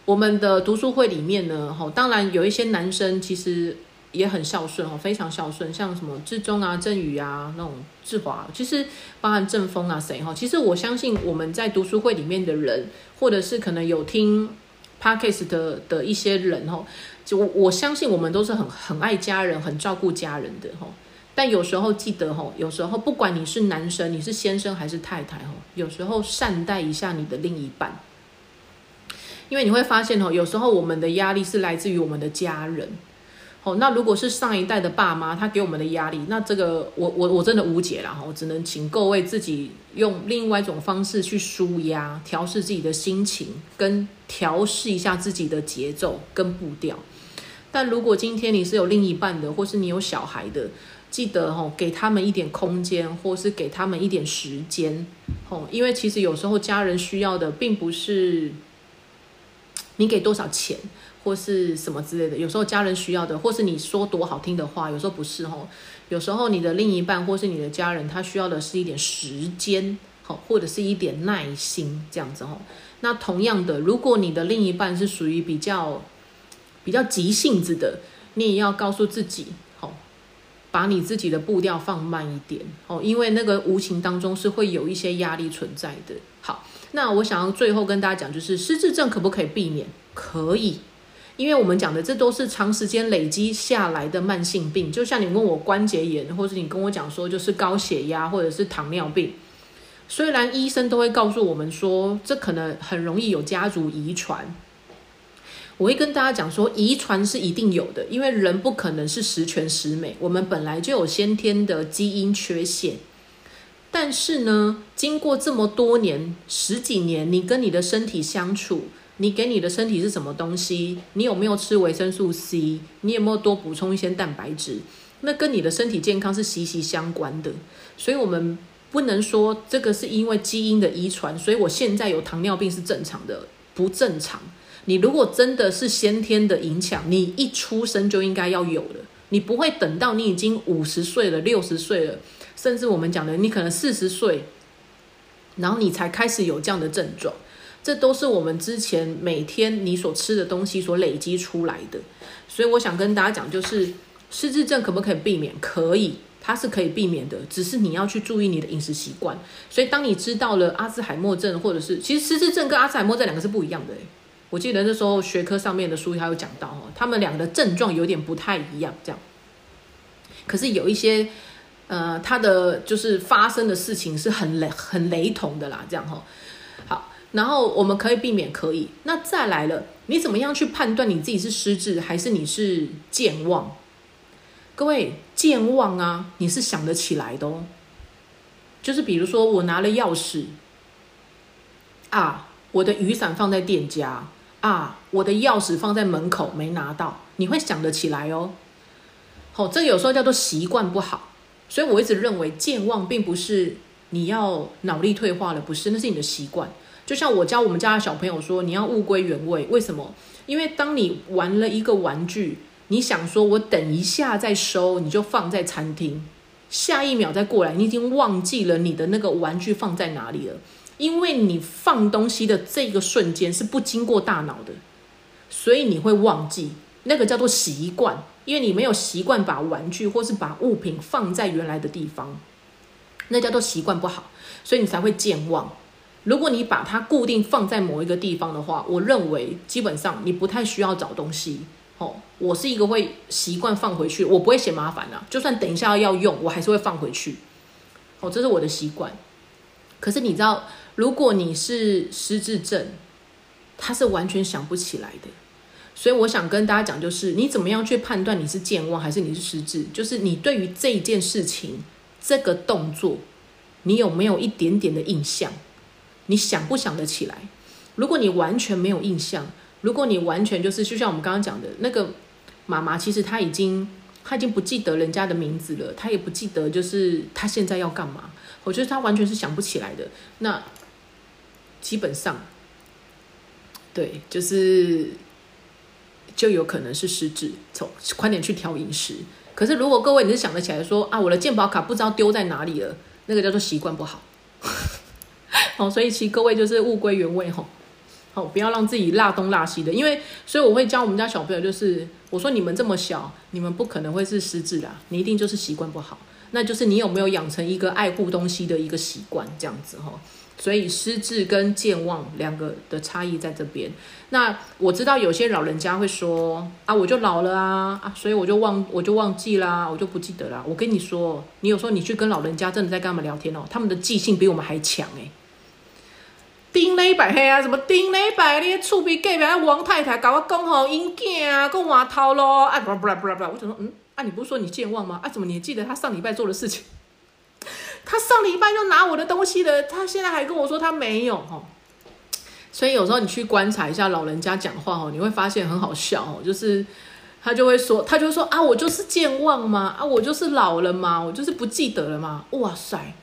我们的读书会里面呢，吼，当然有一些男生其实也很孝顺哦，非常孝顺，像什么志忠啊、振宇啊那种志华，其实包含正风啊谁哈，其实我相信我们在读书会里面的人，或者是可能有听。Parkes 的的一些人哦，就我我相信我们都是很很爱家人、很照顾家人的哦。但有时候记得哦，有时候不管你是男生、你是先生还是太太哦，有时候善待一下你的另一半，因为你会发现哦，有时候我们的压力是来自于我们的家人。哦，那如果是上一代的爸妈，他给我们的压力，那这个我我我真的无解了哈，我只能请各位自己用另外一种方式去舒压、调试自己的心情，跟调试一下自己的节奏跟步调。但如果今天你是有另一半的，或是你有小孩的，记得哈，给他们一点空间，或是给他们一点时间，哦，因为其实有时候家人需要的并不是你给多少钱。或是什么之类的，有时候家人需要的，或是你说多好听的话，有时候不是吼。有时候你的另一半或是你的家人，他需要的是一点时间，好，或者是一点耐心这样子吼。那同样的，如果你的另一半是属于比较比较急性子的，你也要告诉自己，好，把你自己的步调放慢一点哦，因为那个无形当中是会有一些压力存在的。好，那我想要最后跟大家讲，就是失智症可不可以避免？可以。因为我们讲的这都是长时间累积下来的慢性病，就像你问我关节炎，或者你跟我讲说就是高血压或者是糖尿病，虽然医生都会告诉我们说这可能很容易有家族遗传，我会跟大家讲说遗传是一定有的，因为人不可能是十全十美，我们本来就有先天的基因缺陷，但是呢，经过这么多年十几年，你跟你的身体相处。你给你的身体是什么东西？你有没有吃维生素 C？你有没有多补充一些蛋白质？那跟你的身体健康是息息相关的。所以，我们不能说这个是因为基因的遗传，所以我现在有糖尿病是正常的，不正常。你如果真的是先天的影响，你一出生就应该要有的，你不会等到你已经五十岁了、六十岁了，甚至我们讲的你可能四十岁，然后你才开始有这样的症状。这都是我们之前每天你所吃的东西所累积出来的。所以我想跟大家讲，就是失智症可不可以避免？可以，它是可以避免的，只是你要去注意你的饮食习惯。所以当你知道了阿兹海默症，或者是其实失智症跟阿兹海默这两个是不一样的。我记得那时候学科上面的书还有讲到哦，他们两个症状有点不太一样，这样。可是有一些呃，它的就是发生的事情是很雷很雷同的啦，这样哈。好，然后我们可以避免，可以。那再来了，你怎么样去判断你自己是失智还是你是健忘？各位，健忘啊，你是想得起来的哦。就是比如说，我拿了钥匙啊，我的雨伞放在店家。啊，我的钥匙放在门口没拿到，你会想得起来哦。好，这有时候叫做习惯不好，所以我一直认为健忘并不是你要脑力退化了，不是，那是你的习惯。就像我教我们家的小朋友说，你要物归原位，为什么？因为当你玩了一个玩具，你想说我等一下再收，你就放在餐厅，下一秒再过来，你已经忘记了你的那个玩具放在哪里了。因为你放东西的这个瞬间是不经过大脑的，所以你会忘记那个叫做习惯，因为你没有习惯把玩具或是把物品放在原来的地方，那叫做习惯不好，所以你才会健忘。如果你把它固定放在某一个地方的话，我认为基本上你不太需要找东西。哦，我是一个会习惯放回去，我不会嫌麻烦的，就算等一下要用，我还是会放回去。哦，这是我的习惯。可是你知道？如果你是失智症，他是完全想不起来的，所以我想跟大家讲，就是你怎么样去判断你是健忘还是你是失智？就是你对于这一件事情、这个动作，你有没有一点点的印象？你想不想得起来？如果你完全没有印象，如果你完全就是就像我们刚刚讲的那个妈妈，其实她已经她已经不记得人家的名字了，她也不记得就是她现在要干嘛。我觉得她完全是想不起来的。那基本上，对，就是就有可能是失智，从快点去调饮食。可是如果各位你是想得起来说啊，我的健保卡不知道丢在哪里了，那个叫做习惯不好。哦，所以其各位就是物归原位吼，好，不要让自己落东落西的。因为所以我会教我们家小朋友，就是我说你们这么小，你们不可能会是失智的，你一定就是习惯不好。那就是你有没有养成一个爱护东西的一个习惯，这样子哈。所以失智跟健忘两个的差异在这边。那我知道有些老人家会说啊，我就老了啊啊，所以我就忘我就忘记啦，我就不记得啦。我跟你说，你有时候你去跟老人家真的在跟他们聊天哦，他们的记性比我们还强诶。丁磊白黑啊，什么丁磊白？你厝边隔壁王太太搞我讲吼，因囝啊，跟我头咯啊，不不啦不啦不啦，我就说嗯啊，你不是说你健忘吗？啊，怎么你记得他上礼拜做的事情？他上礼拜就拿我的东西了，他现在还跟我说他没有哦。所以有时候你去观察一下老人家讲话哦，你会发现很好笑哦，就是他就会说，他就说啊，我就是健忘吗？啊，我就是老了吗？我就是不记得了吗？哇塞，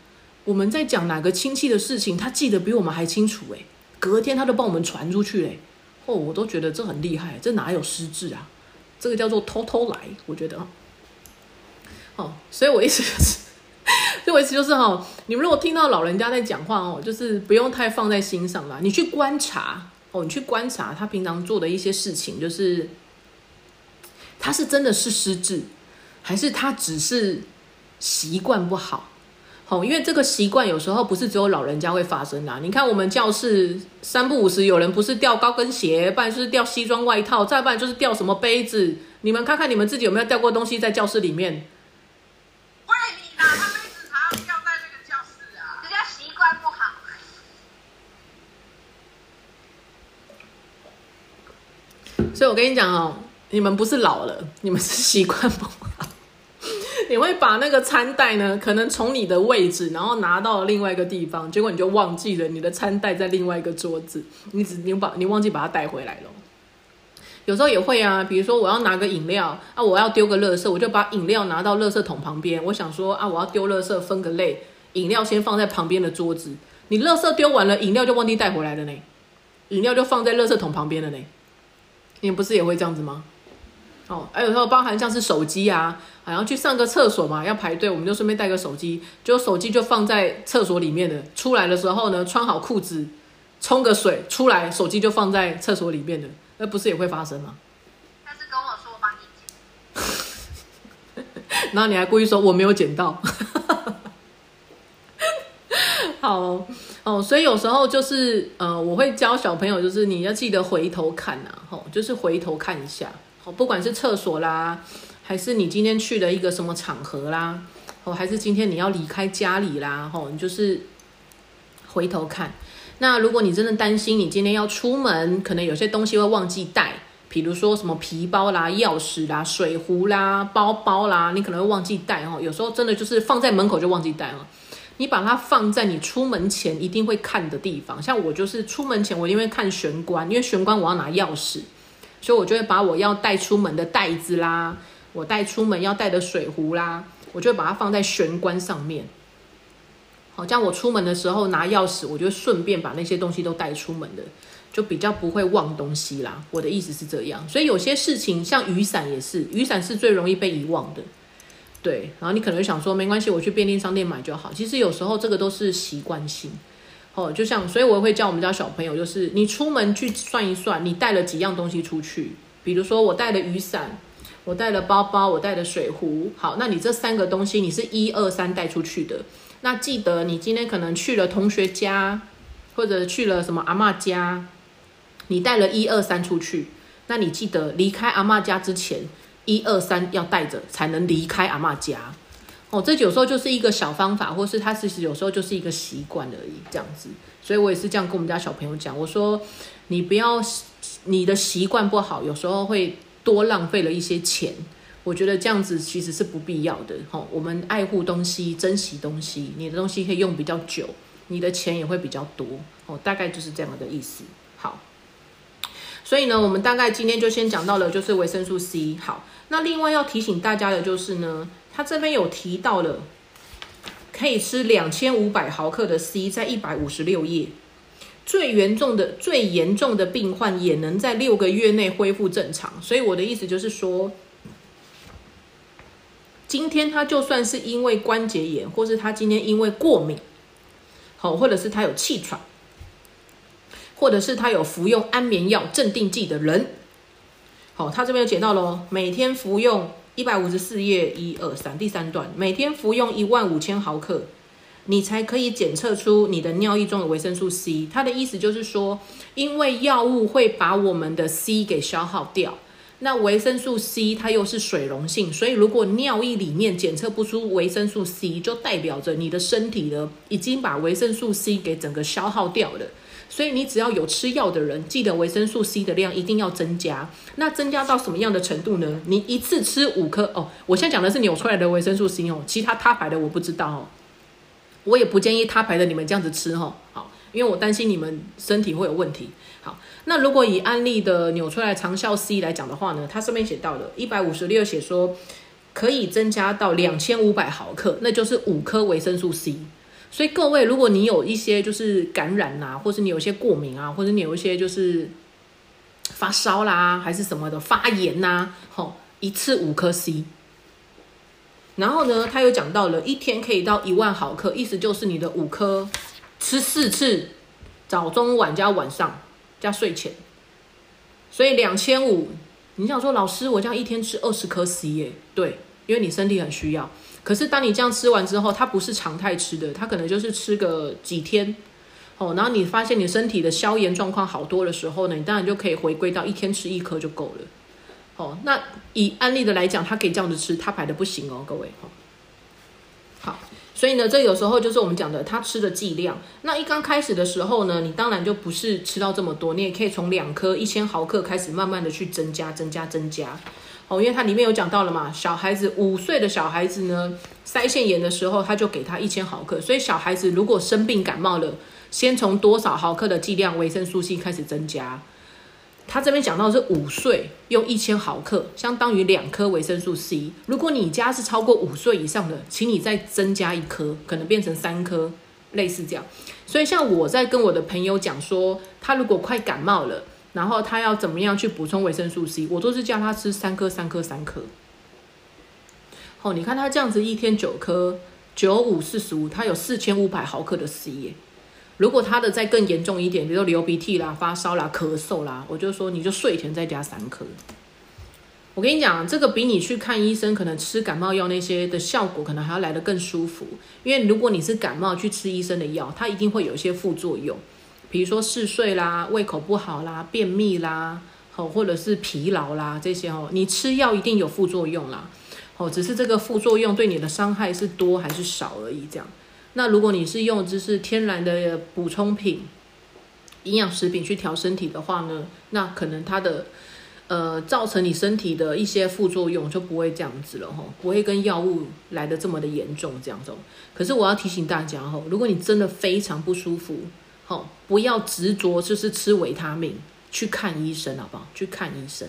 我们在讲哪个亲戚的事情，他记得比我们还清楚诶，隔天他都帮我们传出去诶。哦，我都觉得这很厉害，这哪有失智啊？这个叫做偷偷来，我觉得哦，所以我意思就是。所以我意思就是哈，你们如果听到老人家在讲话哦，就是不用太放在心上啦。你去观察哦，你去观察他平常做的一些事情，就是他是真的是失智，还是他只是习惯不好？哦，因为这个习惯有时候不是只有老人家会发生的。你看我们教室三不五时有人不是掉高跟鞋，不然就是掉西装外套，再不然就是掉什么杯子。你们看看你们自己有没有掉过东西在教室里面？怪你呐，他杯子常掉在那个教室啊，人家习惯不好所以我跟你讲哦，你们不是老了，你们是习惯不好。你会把那个餐袋呢，可能从你的位置，然后拿到另外一个地方，结果你就忘记了你的餐袋在另外一个桌子，你只你把你忘记把它带回来了。有时候也会啊，比如说我要拿个饮料啊，我要丢个垃圾，我就把饮料拿到垃圾桶旁边。我想说啊，我要丢垃圾分个类，饮料先放在旁边的桌子。你垃圾丢完了，饮料就忘记带回来了呢，饮料就放在垃圾桶旁边了呢。你不是也会这样子吗？哦，还有时候包含像是手机啊，好像去上个厕所嘛，要排队，我们就顺便带个手机，就手机就放在厕所里面的。出来的时候呢，穿好裤子，冲个水，出来手机就放在厕所里面的，那不是也会发生吗？但是跟我说我帮你捡，然后你还故意说我没有捡到，好哦，所以有时候就是呃，我会教小朋友，就是你要记得回头看呐，吼，就是回头看一下。哦，不管是厕所啦，还是你今天去的一个什么场合啦，哦，还是今天你要离开家里啦，吼，你就是回头看。那如果你真的担心你今天要出门，可能有些东西会忘记带，比如说什么皮包啦、钥匙啦、水壶啦、包包啦，你可能会忘记带哦。有时候真的就是放在门口就忘记带哦。你把它放在你出门前一定会看的地方，像我就是出门前我因为看玄关，因为玄关我要拿钥匙。所以，我就会把我要带出门的袋子啦，我带出门要带的水壶啦，我就会把它放在玄关上面。好，这样我出门的时候拿钥匙，我就顺便把那些东西都带出门的，就比较不会忘东西啦。我的意思是这样。所以有些事情，像雨伞也是，雨伞是最容易被遗忘的。对，然后你可能想说，没关系，我去便利商店买就好。其实有时候这个都是习惯性。哦，就像，所以我会教我们家小朋友，就是你出门去算一算，你带了几样东西出去。比如说，我带了雨伞，我带了包包，我带了水壶。好，那你这三个东西，你是一二三带出去的。那记得你今天可能去了同学家，或者去了什么阿妈家，你带了一二三出去。那你记得离开阿妈家之前，一二三要带着，才能离开阿妈家。哦，这有时候就是一个小方法，或是它其实有时候就是一个习惯而已，这样子。所以我也是这样跟我们家小朋友讲，我说你不要你的习惯不好，有时候会多浪费了一些钱。我觉得这样子其实是不必要的。哦，我们爱护东西，珍惜东西，你的东西可以用比较久，你的钱也会比较多。哦，大概就是这样的意思。好，所以呢，我们大概今天就先讲到了，就是维生素 C。好，那另外要提醒大家的就是呢。他这边有提到了，可以吃两千五百毫克的 C，在一百五十六页。最严重的、最严重的病患也能在六个月内恢复正常。所以我的意思就是说，今天他就算是因为关节炎，或是他今天因为过敏，好，或者是他有气喘，或者是他有服用安眠药、镇定剂的人，好，他这边有写到喽，每天服用。一百五十四页一二三第三段，每天服用一万五千毫克，你才可以检测出你的尿液中的维生素 C。它的意思就是说，因为药物会把我们的 C 给消耗掉，那维生素 C 它又是水溶性，所以如果尿液里面检测不出维生素 C，就代表着你的身体呢已经把维生素 C 给整个消耗掉了。所以你只要有吃药的人，记得维生素 C 的量一定要增加。那增加到什么样的程度呢？你一次吃五颗哦。我现在讲的是扭出来的维生素 C 哦，其他他牌的我不知道哦。我也不建议他牌的你们这样子吃哈。好，因为我担心你们身体会有问题。好，那如果以安利的扭出来长效 C 来讲的话呢，它上面写到了一百五十六写说可以增加到两千五百毫克，那就是五颗维生素 C。所以各位，如果你有一些就是感染呐，或是你有一些过敏啊，或者你有一些就是发烧啦，还是什么的发炎呐，吼，一次五颗 C。然后呢，他又讲到了一天可以到一万毫克，意思就是你的五颗吃四次，早中晚加晚上加睡前，所以两千五。你想说老师，我这样一天吃二十颗 C 耶？对，因为你身体很需要。可是当你这样吃完之后，它不是常态吃的，它可能就是吃个几天，哦，然后你发现你身体的消炎状况好多的时候呢，你当然就可以回归到一天吃一颗就够了，哦，那以安利的来讲，它可以这样子吃，它排的不行哦，各位，好，所以呢，这有时候就是我们讲的它吃的剂量。那一刚开始的时候呢，你当然就不是吃到这么多，你也可以从两颗一千毫克开始，慢慢的去增加，增加，增加。因为它里面有讲到了嘛，小孩子五岁的小孩子呢，腮腺炎的时候，他就给他一千毫克。所以小孩子如果生病感冒了，先从多少毫克的剂量维生素 C 开始增加。他这边讲到是五岁用一千毫克，相当于两颗维生素 C。如果你家是超过五岁以上的，请你再增加一颗，可能变成三颗，类似这样。所以像我在跟我的朋友讲说，他如果快感冒了，然后他要怎么样去补充维生素 C，我都是叫他吃三颗、三颗、三颗。哦，你看他这样子一天九颗，九五四十五，他有四千五百毫克的 C 耶。如果他的再更严重一点，比如流鼻涕啦、发烧啦、咳嗽啦，我就说你就睡前再加三颗。我跟你讲，这个比你去看医生可能吃感冒药那些的效果，可能还要来得更舒服。因为如果你是感冒去吃医生的药，它一定会有一些副作用，比如说嗜睡啦、胃口不好啦、便秘啦，哦，或者是疲劳啦这些哦，你吃药一定有副作用啦，哦，只是这个副作用对你的伤害是多还是少而已。这样，那如果你是用就是天然的补充品、营养食品去调身体的话呢，那可能它的。呃，造成你身体的一些副作用就不会这样子了哈，不会跟药物来的这么的严重这样子。可是我要提醒大家哈，如果你真的非常不舒服，好，不要执着就是吃维他命，去看医生好不好？去看医生，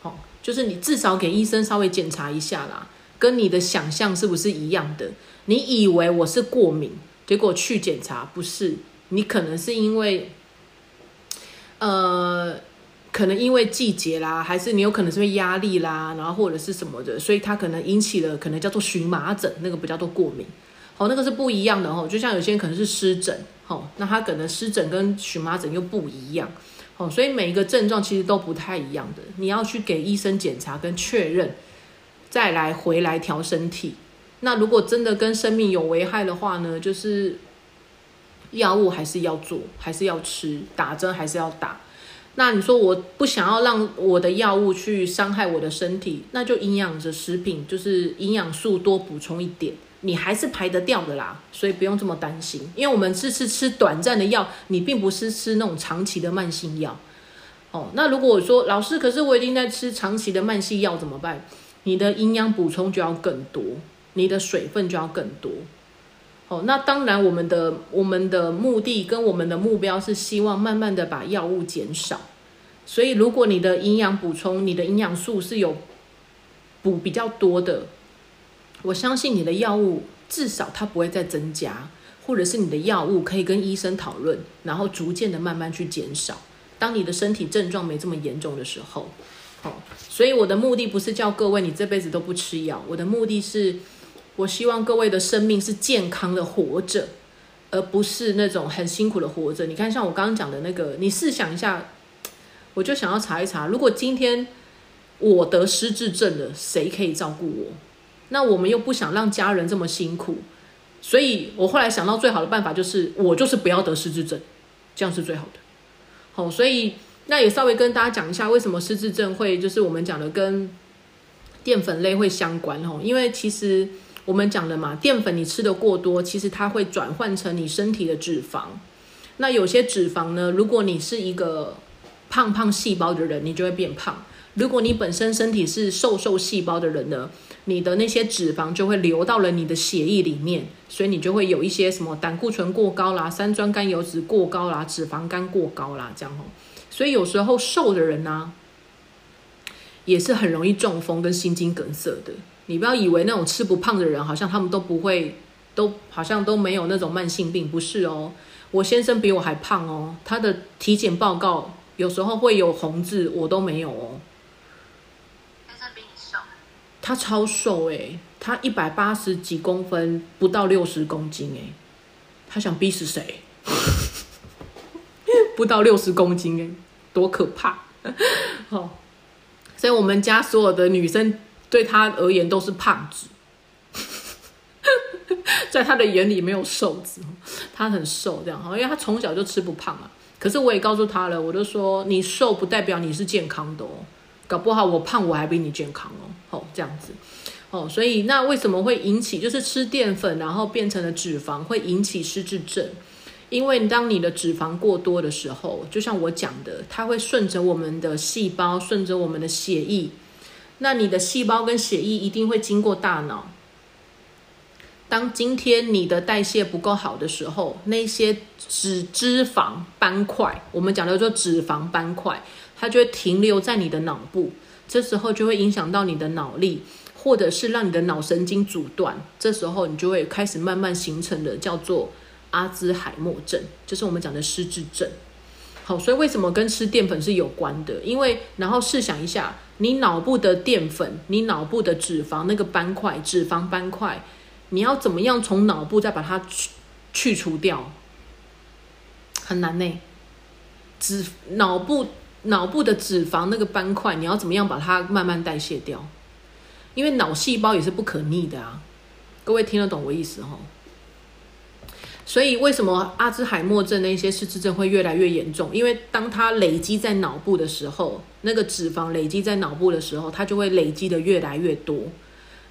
好，就是你至少给医生稍微检查一下啦，跟你的想象是不是一样的？你以为我是过敏，结果去检查不是，你可能是因为，呃。可能因为季节啦，还是你有可能是被压力啦，然后或者是什么的，所以它可能引起了可能叫做荨麻疹，那个不叫做过敏，好，那个是不一样的哦。就像有些人可能是湿疹，好，那他可能湿疹跟荨麻疹又不一样，好，所以每一个症状其实都不太一样的，你要去给医生检查跟确认，再来回来调身体。那如果真的跟生命有危害的话呢，就是药物还是要做，还是要吃，打针还是要打。那你说我不想要让我的药物去伤害我的身体，那就营养的食品，就是营养素多补充一点，你还是排得掉的啦，所以不用这么担心。因为我们是吃吃短暂的药，你并不是吃那种长期的慢性药。哦，那如果我说老师，可是我已经在吃长期的慢性药怎么办？你的营养补充就要更多，你的水分就要更多。哦，那当然，我们的我们的目的跟我们的目标是希望慢慢的把药物减少。所以，如果你的营养补充，你的营养素是有补比较多的，我相信你的药物至少它不会再增加，或者是你的药物可以跟医生讨论，然后逐渐的慢慢去减少。当你的身体症状没这么严重的时候，好，所以我的目的不是叫各位你这辈子都不吃药，我的目的是。我希望各位的生命是健康的活着，而不是那种很辛苦的活着。你看，像我刚刚讲的那个，你试想一下，我就想要查一查，如果今天我得失智症了，谁可以照顾我？那我们又不想让家人这么辛苦，所以我后来想到最好的办法就是，我就是不要得失智症，这样是最好的。好，所以那也稍微跟大家讲一下，为什么失智症会就是我们讲的跟淀粉类会相关哦，因为其实。我们讲的嘛，淀粉你吃的过多，其实它会转换成你身体的脂肪。那有些脂肪呢，如果你是一个胖胖细胞的人，你就会变胖；如果你本身身体是瘦瘦细胞的人呢，你的那些脂肪就会流到了你的血液里面，所以你就会有一些什么胆固醇过高啦、三酸甘油脂过高啦、脂肪肝过高啦这样哦。所以有时候瘦的人呢，也是很容易中风跟心肌梗塞的。你不要以为那种吃不胖的人，好像他们都不会，都好像都没有那种慢性病，不是哦。我先生比我还胖哦，他的体检报告有时候会有红字，我都没有哦。他超瘦哎，他一百八十几公分，不到六十公斤哎，他想逼死谁？不到六十公斤哎，多可怕！好，所以我们家所有的女生。对他而言都是胖子，在他的眼里没有瘦子，他很瘦这样哈，因为他从小就吃不胖啊。可是我也告诉他了，我就说你瘦不代表你是健康的哦，搞不好我胖我还比你健康哦，哦这样子，哦所以那为什么会引起就是吃淀粉然后变成了脂肪会引起失智症？因为当你的脂肪过多的时候，就像我讲的，它会顺着我们的细胞，顺着我们的血液。那你的细胞跟血液一定会经过大脑。当今天你的代谢不够好的时候，那些脂脂肪斑块，我们讲的做脂肪斑块，它就会停留在你的脑部，这时候就会影响到你的脑力，或者是让你的脑神经阻断，这时候你就会开始慢慢形成的叫做阿兹海默症，就是我们讲的失智症。好，所以为什么跟吃淀粉是有关的？因为然后试想一下，你脑部的淀粉，你脑部的脂肪那个斑块，脂肪斑块。你要怎么样从脑部再把它去去除掉？很难呢。脂脑部脑部的脂肪那个斑块，你要怎么样把它慢慢代谢掉？因为脑细胞也是不可逆的啊。各位听得懂我意思哈？所以为什么阿兹海默症那些失智症会越来越严重？因为当它累积在脑部的时候，那个脂肪累积在脑部的时候，它就会累积的越来越多。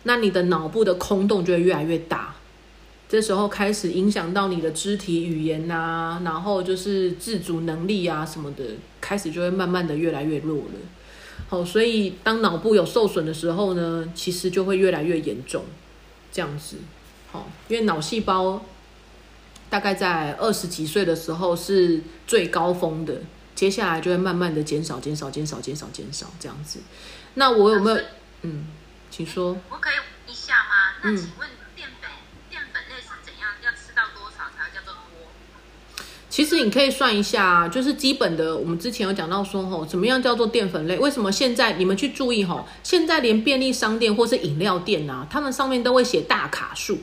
那你的脑部的空洞就会越来越大，这时候开始影响到你的肢体语言呐，然后就是自主能力啊什么的，开始就会慢慢的越来越弱了。好，所以当脑部有受损的时候呢，其实就会越来越严重，这样子。好，因为脑细胞大概在二十几岁的时候是最高峰的，接下来就会慢慢的减少、减少、减少、减少、减少这样子。那我有没有嗯？请说。我可以一下吗？那请问淀其实你可以算一下，就是基本的。我们之前有讲到说，吼，怎么样叫做淀粉类？为什么现在你们去注意，吼，现在连便利商店或是饮料店啊，他们上面都会写大卡数，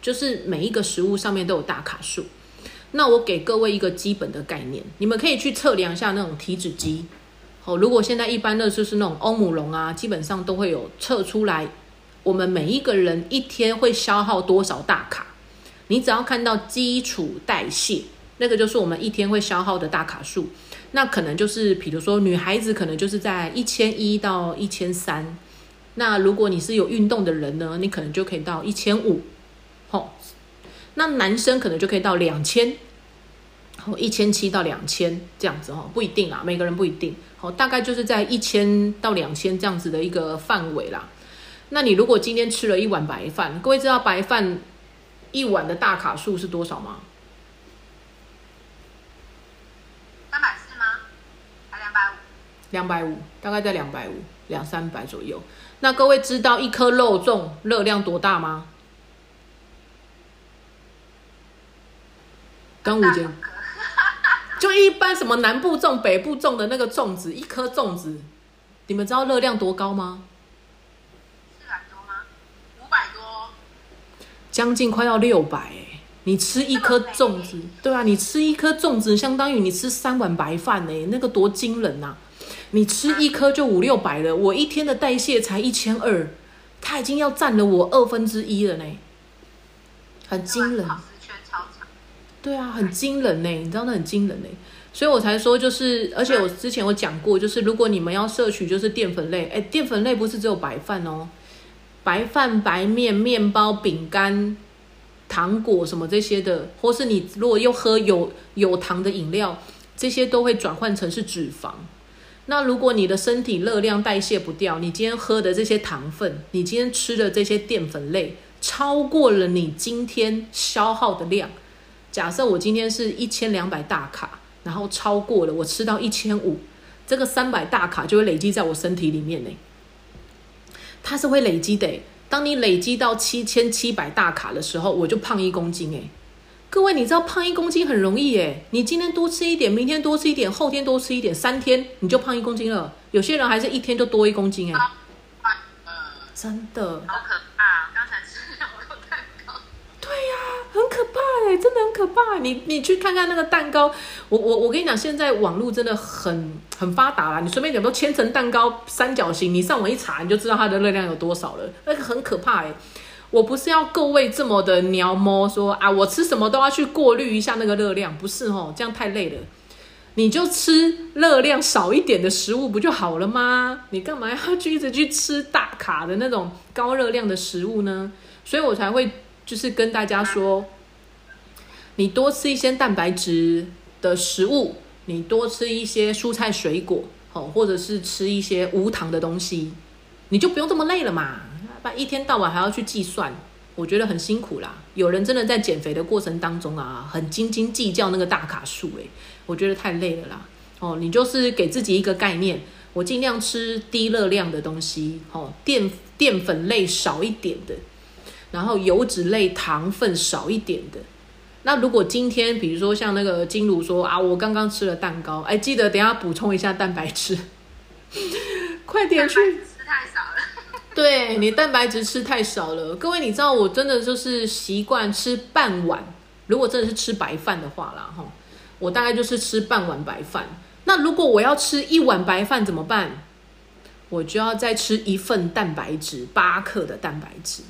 就是每一个食物上面都有大卡数。那我给各位一个基本的概念，你们可以去测量一下那种体脂机。哦，如果现在一般的就是那种欧姆龙啊，基本上都会有测出来，我们每一个人一天会消耗多少大卡？你只要看到基础代谢，那个就是我们一天会消耗的大卡数。那可能就是，比如说女孩子可能就是在一千一到一千三。那如果你是有运动的人呢，你可能就可以到一千五。好，那男生可能就可以到两千，好一千七到两千这样子哈，不一定啊，每个人不一定。好，大概就是在一千到两千这样子的一个范围啦。那你如果今天吃了一碗白饭，各位知道白饭一碗的大卡数是多少吗？三百四吗？还两百五？两百五，大概在两百五，两三百左右。那各位知道一颗肉粽热量多大吗？跟五斤。就一般什么南部种、北部种的那个粽子，一颗粽子，你们知道热量多高吗？四百多吗？五百多，将近快要六百哎！你吃一颗粽子，对啊，你吃一颗粽子，相当于你吃三碗白饭哎，那个多惊人呐！你吃一颗就五六百了，我一天的代谢才一千二，它已经要占了我二分之一了呢，很惊人。对啊，很惊人呢，你知道那很惊人呢，所以我才说就是，而且我之前有讲过，就是如果你们要摄取就是淀粉类，哎，淀粉类不是只有白饭哦，白饭、白面、面包、饼干、糖果什么这些的，或是你如果又喝有有糖的饮料，这些都会转换成是脂肪。那如果你的身体热量代谢不掉，你今天喝的这些糖分，你今天吃的这些淀粉类，超过了你今天消耗的量。假设我今天是一千两百大卡，然后超过了，我吃到一千五，这个三百大卡就会累积在我身体里面呢。它是会累积的。当你累积到七千七百大卡的时候，我就胖一公斤哎。各位，你知道胖一公斤很容易耶，你今天多吃一点，明天多吃一点，后天多吃一点，三天你就胖一公斤了。有些人还是一天就多一公斤哎，真的。好可怕！刚才吃好多蛋糕。对呀。很可怕哎，真的很可怕。你你去看看那个蛋糕，我我我跟你讲，现在网络真的很很发达啦。你随便点，都千层蛋糕三角形，你上网一查，你就知道它的热量有多少了。那个很可怕哎。我不是要各位这么的鸟摸说啊，我吃什么都要去过滤一下那个热量，不是哦，这样太累了。你就吃热量少一点的食物不就好了吗？你干嘛要去一直去吃大卡的那种高热量的食物呢？所以我才会。就是跟大家说，你多吃一些蛋白质的食物，你多吃一些蔬菜水果，哦，或者是吃一些无糖的东西，你就不用这么累了嘛，一天到晚还要去计算，我觉得很辛苦啦。有人真的在减肥的过程当中啊，很斤斤计较那个大卡数，诶，我觉得太累了啦。哦，你就是给自己一个概念，我尽量吃低热量的东西，哦，淀淀粉类少一点的，然后油脂类糖分少一点的。那如果今天，比如说像那个金如说啊，我刚刚吃了蛋糕，哎，记得等下补充一下蛋白质，快点去。吃太少了。对你蛋白质吃太少了，各位，你知道我真的就是习惯吃半碗，如果真的是吃白饭的话啦，哈，我大概就是吃半碗白饭。那如果我要吃一碗白饭怎么办？我就要再吃一份蛋白质，八克的蛋白质。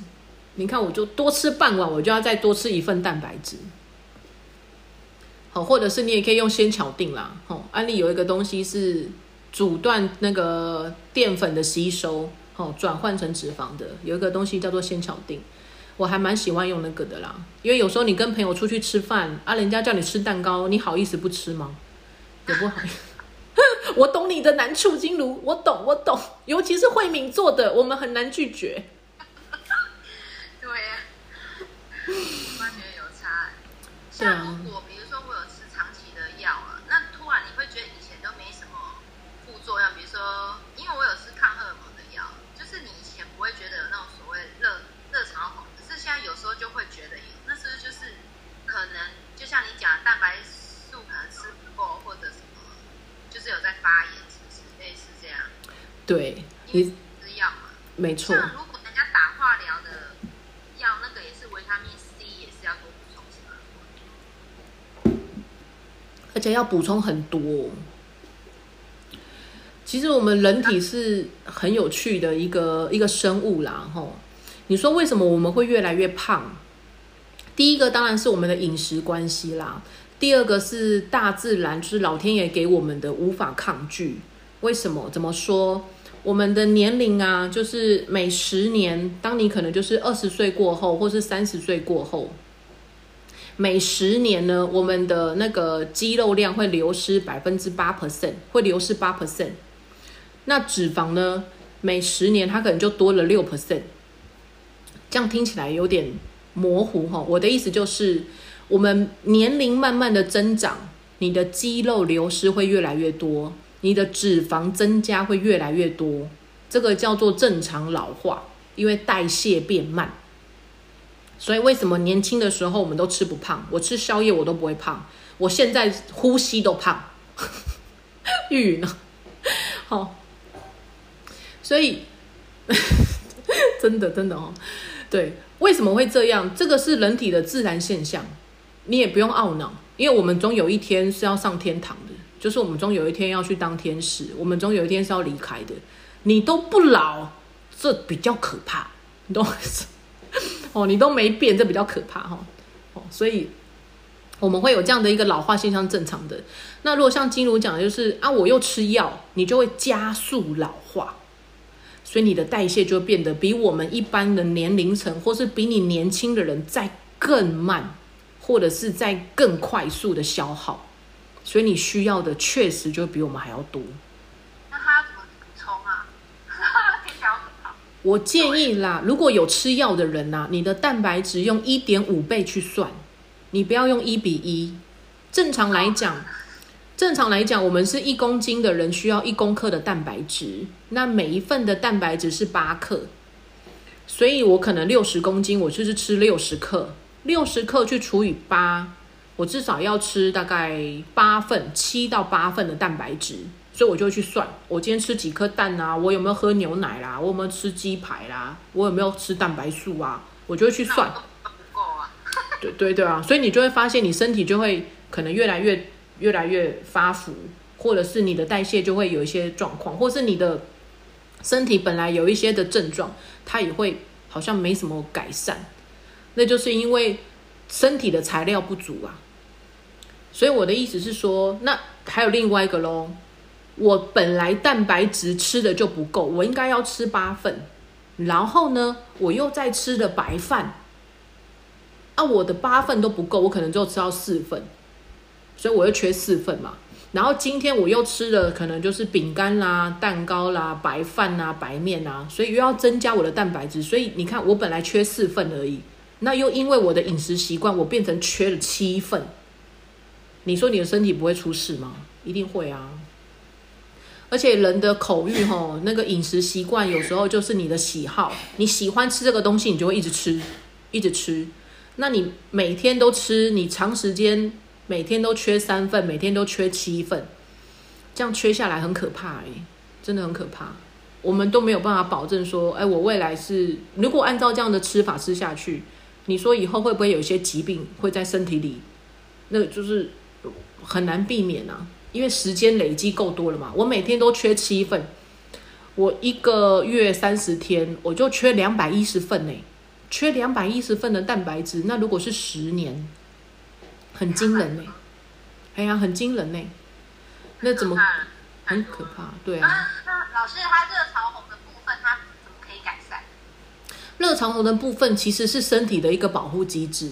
你看，我就多吃半碗，我就要再多吃一份蛋白质。好，或者是你也可以用先巧定啦。哦，安利有一个东西是阻断那个淀粉的吸收，哦，转换成脂肪的，有一个东西叫做先巧定，我还蛮喜欢用那个的啦。因为有时候你跟朋友出去吃饭啊，人家叫你吃蛋糕，你好意思不吃吗？也不好意思。我懂你的难处，金如，我懂，我懂，尤其是慧敏做的，我们很难拒绝。对呀，完全有差。对啊像如果比对你吃药嘛。没错，像如果人家打化疗的药，那个也是维他命 C，也是要多补充，是吗？而且要补充很多。其实我们人体是很有趣的一个一个生物啦，吼。你说为什么我们会越来越胖？第一个当然是我们的饮食关系啦，第二个是大自然，就是老天爷给我们的无法抗拒。为什么？怎么说？我们的年龄啊，就是每十年，当你可能就是二十岁过后，或是三十岁过后，每十年呢，我们的那个肌肉量会流失百分之八 percent，会流失八 percent。那脂肪呢，每十年它可能就多了六 percent。这样听起来有点模糊哈。我的意思就是，我们年龄慢慢的增长，你的肌肉流失会越来越多，你的脂肪增加会越来越多，这个叫做正常老化，因为代谢变慢。所以为什么年轻的时候我们都吃不胖？我吃宵夜我都不会胖，我现在呼吸都胖。玉呢？好，所以 真的真的哦，对，为什么会这样？这个是人体的自然现象，你也不用懊恼，因为我们终有一天是要上天堂的，就是我们终有一天要去当天使，我们终有一天是要离开的。你都不老，这比较可怕，你懂我意思？哦，你都没变，这比较可怕哈。哦，所以我们会有这样的一个老化现象，正常的。那如果像金如讲的，就是啊，我又吃药，你就会加速老化，所以你的代谢就变得比我们一般的年龄层，或是比你年轻的人再更慢，或者是在更快速的消耗，所以你需要的确实就比我们还要多。那他要怎么补充啊？我建议啦，如果有吃药的人呐、你的蛋白质用一点五倍去算，你不要用一比一。正常来讲，正常来讲，我们是一公斤的人需要一公克的蛋白质，那每一份的蛋白质是八克，所以我可能六十公斤，我就是吃六十克，六十克去除以八，我至少要吃大概八份，七到八份的蛋白质。所以我就会去算，我今天吃几颗蛋啊？我有没有喝牛奶啦？我有没有吃鸡排啦？我有没有吃蛋白素啊？我就会去算。不够啊。对对对啊，所以你就会发现，你身体就会可能越来越越来越发福，或者是你的代谢就会有一些状况，或是你的身体本来有一些的症状，它也会好像没什么改善，那就是因为身体的材料不足啊。所以我的意思是说，那还有另外一个喽，我本来蛋白质吃的就不够，我应该要吃八份，然后呢，我又再吃的白饭。啊，我的八份都不够，我可能就吃到四份，所以我又缺四份嘛。然后今天我又吃了可能就是饼干啦、蛋糕啦、白饭啦、白面啦，所以又要增加我的蛋白质。所以你看，我本来缺四份而已，那又因为我的饮食习惯，我变成缺了七份。你说你的身体不会出事吗？一定会啊！而且人的口欲吼，那个饮食习惯有时候就是你的喜好，你喜欢吃这个东西，你就会一直吃，一直吃。那你每天都吃，你长时间每天都缺三份，每天都缺七份，这样缺下来很可怕诶，真的很可怕。我们都没有办法保证说，哎，我未来是如果按照这样的吃法吃下去，你说以后会不会有一些疾病会在身体里？那就是很难避免啊。因为时间累积够多了嘛，我每天都缺七份，我一个月三十天，我就缺两百一十份呢，缺两百一十份的蛋白质。那如果是十年，很惊人呢，哎呀，很惊人呢，那怎么很可怕？对啊。那老师，他热潮红的部分，他怎么可以改善？热潮红的部分其实是身体的一个保护机制，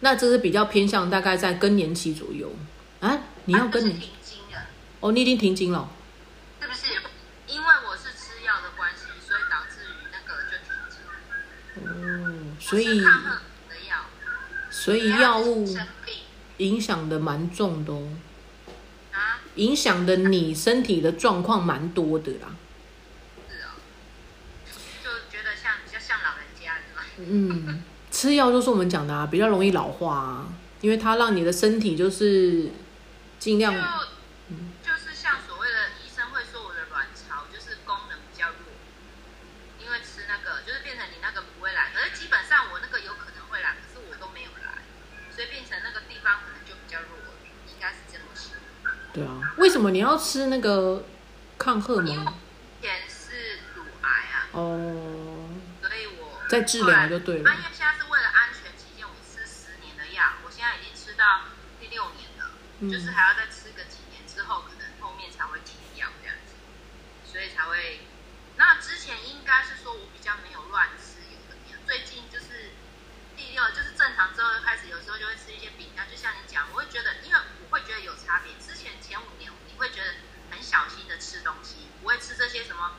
那这是比较偏向大概在更年期左右啊，你要更年。哦，你已经停经了，是不是？因为我是吃药的关系，所以导致于那个就停经。哦，所以所以药物影响的蛮重的哦。啊？影响的你身体的状况蛮多的啦。是哦。就觉得像比较像老人家是吗？嗯，吃药就是我们讲的啊，比较容易老化啊，因为它让你的身体就是尽量。嗯，就是像所谓的医生会说我的卵巢就是功能比较弱，因为吃那个就是变成你那个不会来，可是基本上我那个有可能会来，可是我都没有来，所以变成那个地方可能就比较弱，应该是这么说对啊，为什么你要吃那个抗荷尔蒙？前是乳癌啊。哦。所以我在治疗就对了。因为现在是就是还要再吃个几年之后，可能后面才会停药这样子，所以才会。那之前应该是说我比较没有乱吃，有的没有。最近就是第六，就是正常之后就开始，有时候就会吃一些饼干，就像你讲，我会觉得，因为我会觉得有差别。之前前五年你会觉得很小心的吃东西，不会吃这些什么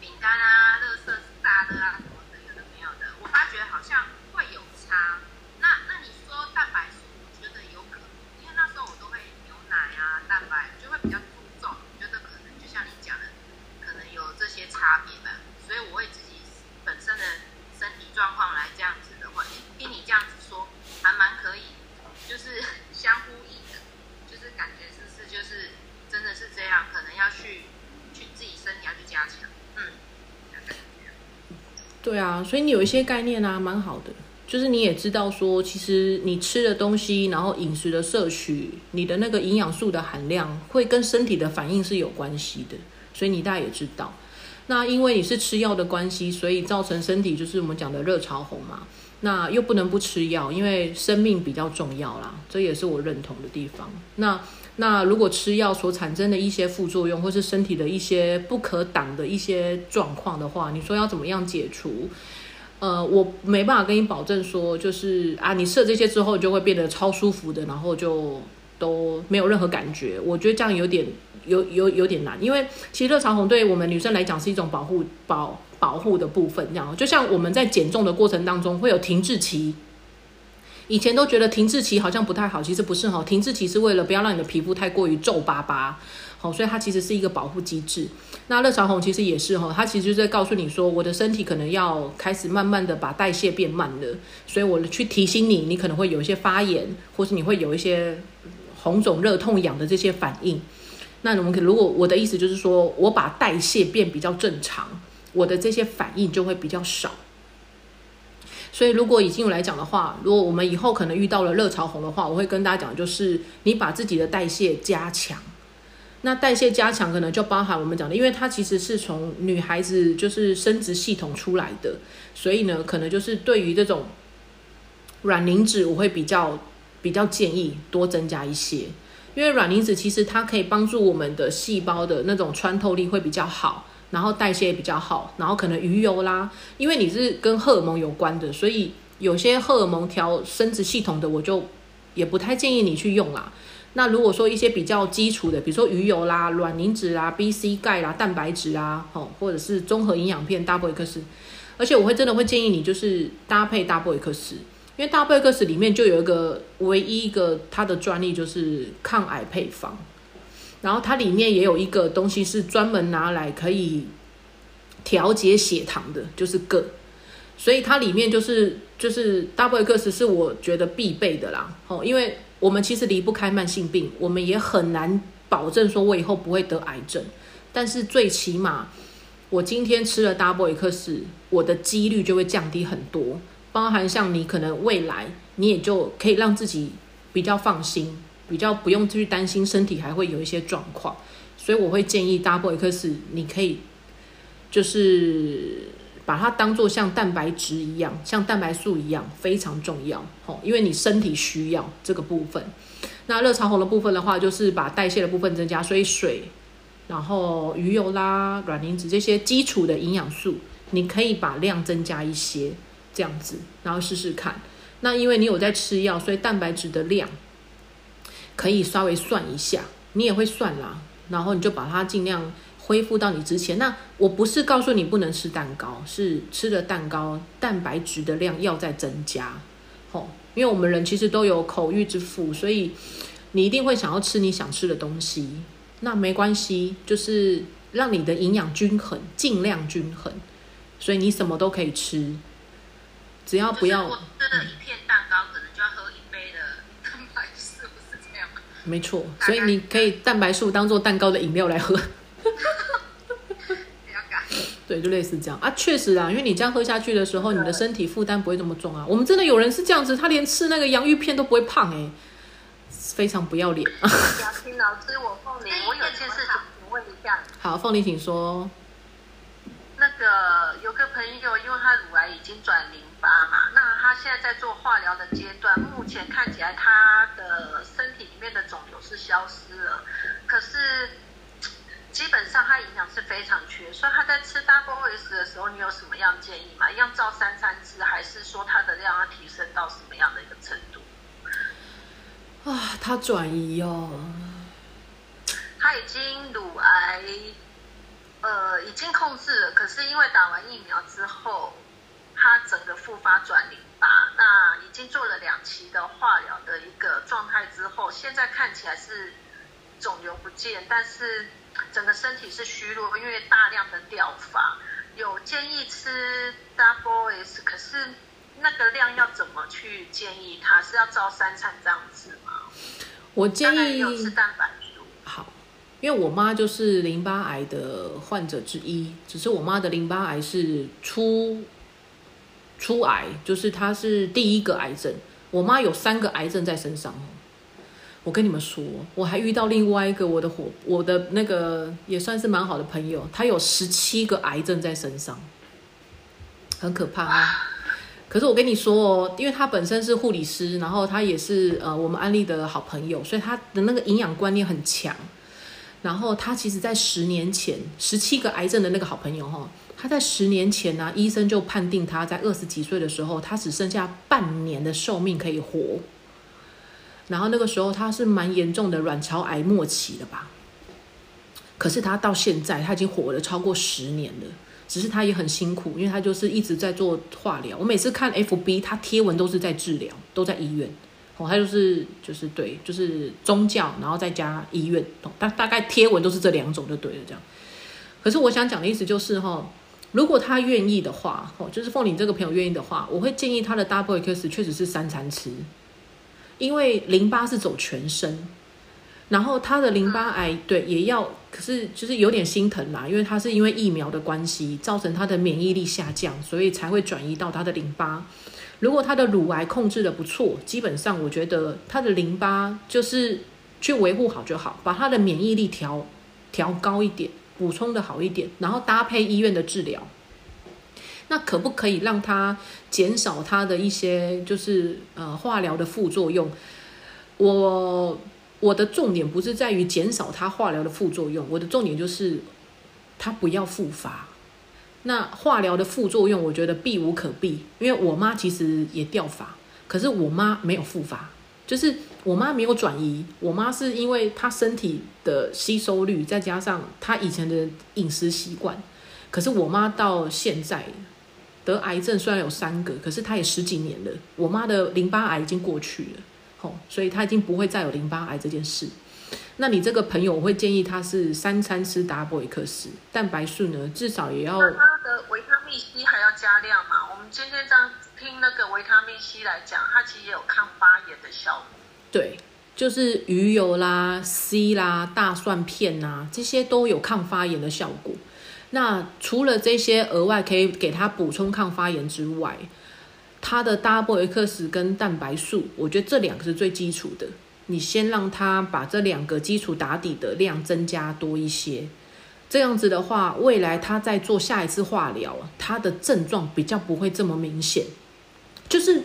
饼干啊、乐色炸的啊什么的，有的没有的。我发觉好像会有差。那那你说蛋白质，我觉得有可能，因为那时候我都会牛奶啊、蛋白就会比较注重，觉得可能就像你讲的，可能有这些差别的。所以我会自己本身的身体状况来这样子的话，听你这样子说，还蛮可以，就是相呼应的，就是感觉。就是真的是这样，可能要去去自己身体要去加强，嗯，对所以你有一些概念啊，蛮好的。就是你也知道说，其实你吃的东西，然后饮食的摄取，你的那个营养素的含量，会跟身体的反应是有关系的。所以你大概也知道，那因为你是吃药的关系，所以造成身体就是我们讲的热潮红嘛。那又不能不吃药，因为生命比较重要啦，这也是我认同的地方。那那如果吃药所产生的一些副作用，或是身体的一些不可挡的一些状况的话，你说要怎么样解除？呃，我没办法跟你保证说，就是啊，你射这些之后就会变得超舒服的，然后就都没有任何感觉。我觉得这样有点有有有点难，因为其实热潮红对我们女生来讲是一种保护保。保护的部分，这样就像我们在减重的过程当中会有停滞期，以前都觉得停滞期好像不太好，其实不是哈，停滞期是为了不要让你的皮肤太过于皱巴巴，好，所以它其实是一个保护机制。那热潮红其实也是哈，它其实就在告诉你说，我的身体可能要开始慢慢的把代谢变慢了，所以我去提醒你，你可能会有一些发炎，或是你会有一些红肿、热痛、痒的这些反应。那我们可如果我的意思就是说我把代谢变比较正常。我的这些反应就会比较少，所以如果以精油来讲的话，如果我们以后可能遇到了热潮红的话，我会跟大家讲，就是你把自己的代谢加强。那代谢加强可能就包含我们讲的，因为它其实是从女孩子就是生殖系统出来的，所以呢，可能就是对于这种软磷脂，我会比较比较建议多增加一些，因为软磷脂其实它可以帮助我们的细胞的那种穿透力会比较好。然后代谢也比较好，然后可能鱼油啦，因为你是跟荷尔蒙有关的，所以有些荷尔蒙调生殖系统的，我就也不太建议你去用啦。那如果说一些比较基础的，比如说鱼油啦、卵磷脂啦、B、C、钙啦、蛋白质啊，哦，或者是综合营养片 Double X，而且我会真的会建议你就是搭配 Double X，因为 Double X 里面就有一个唯一一个它的专利就是抗癌配方，然后它里面也有一个东西是专门拿来可以调节血糖的，就是铬。所以它里面就是就是 Double X 是我觉得必备的啦，哦，因为我们其实离不开慢性病，我们也很难保证说我以后不会得癌症，但是最起码我今天吃了 Double X，我的几率就会降低很多，包含像你可能未来你也就可以让自己比较放心，比较不用去担心身体还会有一些状况，所以我会建议 Double X 你可以就是。把它当做像蛋白质一样，像蛋白素一样非常重要，吼，因为你身体需要这个部分。那热潮红的部分的话，就是把代谢的部分增加，所以水，然后鱼油啦、卵磷脂这些基础的营养素，你可以把量增加一些，这样子，然后试试看。那因为你有在吃药，所以蛋白质的量可以稍微算一下，你也会算啦，然后你就把它尽量。恢复到你之前，那我不是告诉你不能吃蛋糕，是吃了蛋糕蛋白质的量要再增加，吼，因为我们人其实都有口欲之腹，所以你一定会想要吃你想吃的东西，那没关系，就是让你的营养均衡，尽量均衡，所以你什么都可以吃，只要不要糕，可能就要喝一杯的蛋白素，是这样吗？没错，所以你可以蛋白素当做蛋糕的饮料来喝。对，就类似这样啊，确实啊，因为你这样喝下去的时候，你的身体负担不会这么重啊。我们真的有人是这样子，他连吃那个洋芋片都不会胖哎，非常不要脸。雅婷老师，我凤梨，我有件事情问一下。好，凤梨，请说。那个有个朋友，因为他乳癌已经转淋巴嘛，那他现在在做化疗的阶段，目前看起来他消失了，可是。基本上它营养是非常缺，所以他在吃 Double S 的时候，你有什么样建议吗？一样照三餐吃，还是说它的量要提升到什么样的一个程度？啊，他转移哦，他已经乳癌，呃，已经控制了，可是因为打完疫苗之后，他整个复发转淋巴，那已经做了两期的化疗的一个状态之后，现在看起来是肿瘤不见，但是。整个身体是虚弱，因为大量的掉发，有建议吃 Double S，可是那个量要怎么去建议？他是要照三餐这样子吗？我建议有吃蛋白素。好，因为我妈就是淋巴癌的患者之一，只是我妈的淋巴癌是初初癌，就是她是第一个癌症。我妈有三个癌症在身上。我跟你们说，我还遇到另外一个我的伙，我的那个也算是蛮好的朋友，他有十七个癌症在身上，很可怕啊。可是我跟你说哦，因为他本身是护理师，然后他也是呃我们安利的好朋友，所以他的那个营养观念很强。然后他其实在十年前，十七个癌症的那个好朋友哈，他在十年前呢，医生就判定他在二十几岁的时候，他只剩下半年的寿命可以活。然后那个时候他是蛮严重的卵巢癌末期了吧？可是他到现在他已经活了超过十年了，只是他也很辛苦，因为他就是一直在做化疗。我每次看 FB，他贴文都是在治疗，都在医院。哦，他就是就是对，就是宗教，然后再加医院。大大概贴文都是这两种就对了，这样。可是我想讲的意思就是哈，如果他愿意的话，哦，就是凤玲这个朋友愿意的话，我会建议他的 Double X 确实是三餐吃。因为淋巴是走全身，然后他的淋巴癌对也要，可是就是有点心疼啦，因为他是因为疫苗的关系造成他的免疫力下降，所以才会转移到他的淋巴。如果他的乳癌控制的不错，基本上我觉得他的淋巴就是去维护好就好，把他的免疫力调调高一点，补充的好一点，然后搭配医院的治疗。那可不可以让他减少他的一些就是呃化疗的副作用？我我的重点不是在于减少他化疗的副作用，我的重点就是他不要复发。那化疗的副作用，我觉得避无可避，因为我妈其实也掉发，可是我妈没有复发，就是我妈没有转移，我妈是因为她身体的吸收率，再加上她以前的饮食习惯，可是我妈到现在得癌症虽然有三个，可是她也十几年了，我妈的淋巴癌已经过去了，吼，所以她已经不会再有淋巴癌这件事。那你这个朋友，我会建议他是三餐吃达波维克斯，蛋白素呢至少也要。他的维他命 C 还要加量嘛？我们今天这样听那个维他命 C 来讲，它其实也有抗发炎的效果。对，就是鱼油啦、C 啦、大蒜片呐，这些都有抗发炎的效果。那除了这些额外可以给他补充抗发炎之外，它的达波维克斯跟蛋白素，我觉得这两个是最基础的。你先让他把这两个基础打底的量增加多一些，这样子的话，未来他在做下一次化疗，他的症状比较不会这么明显。就是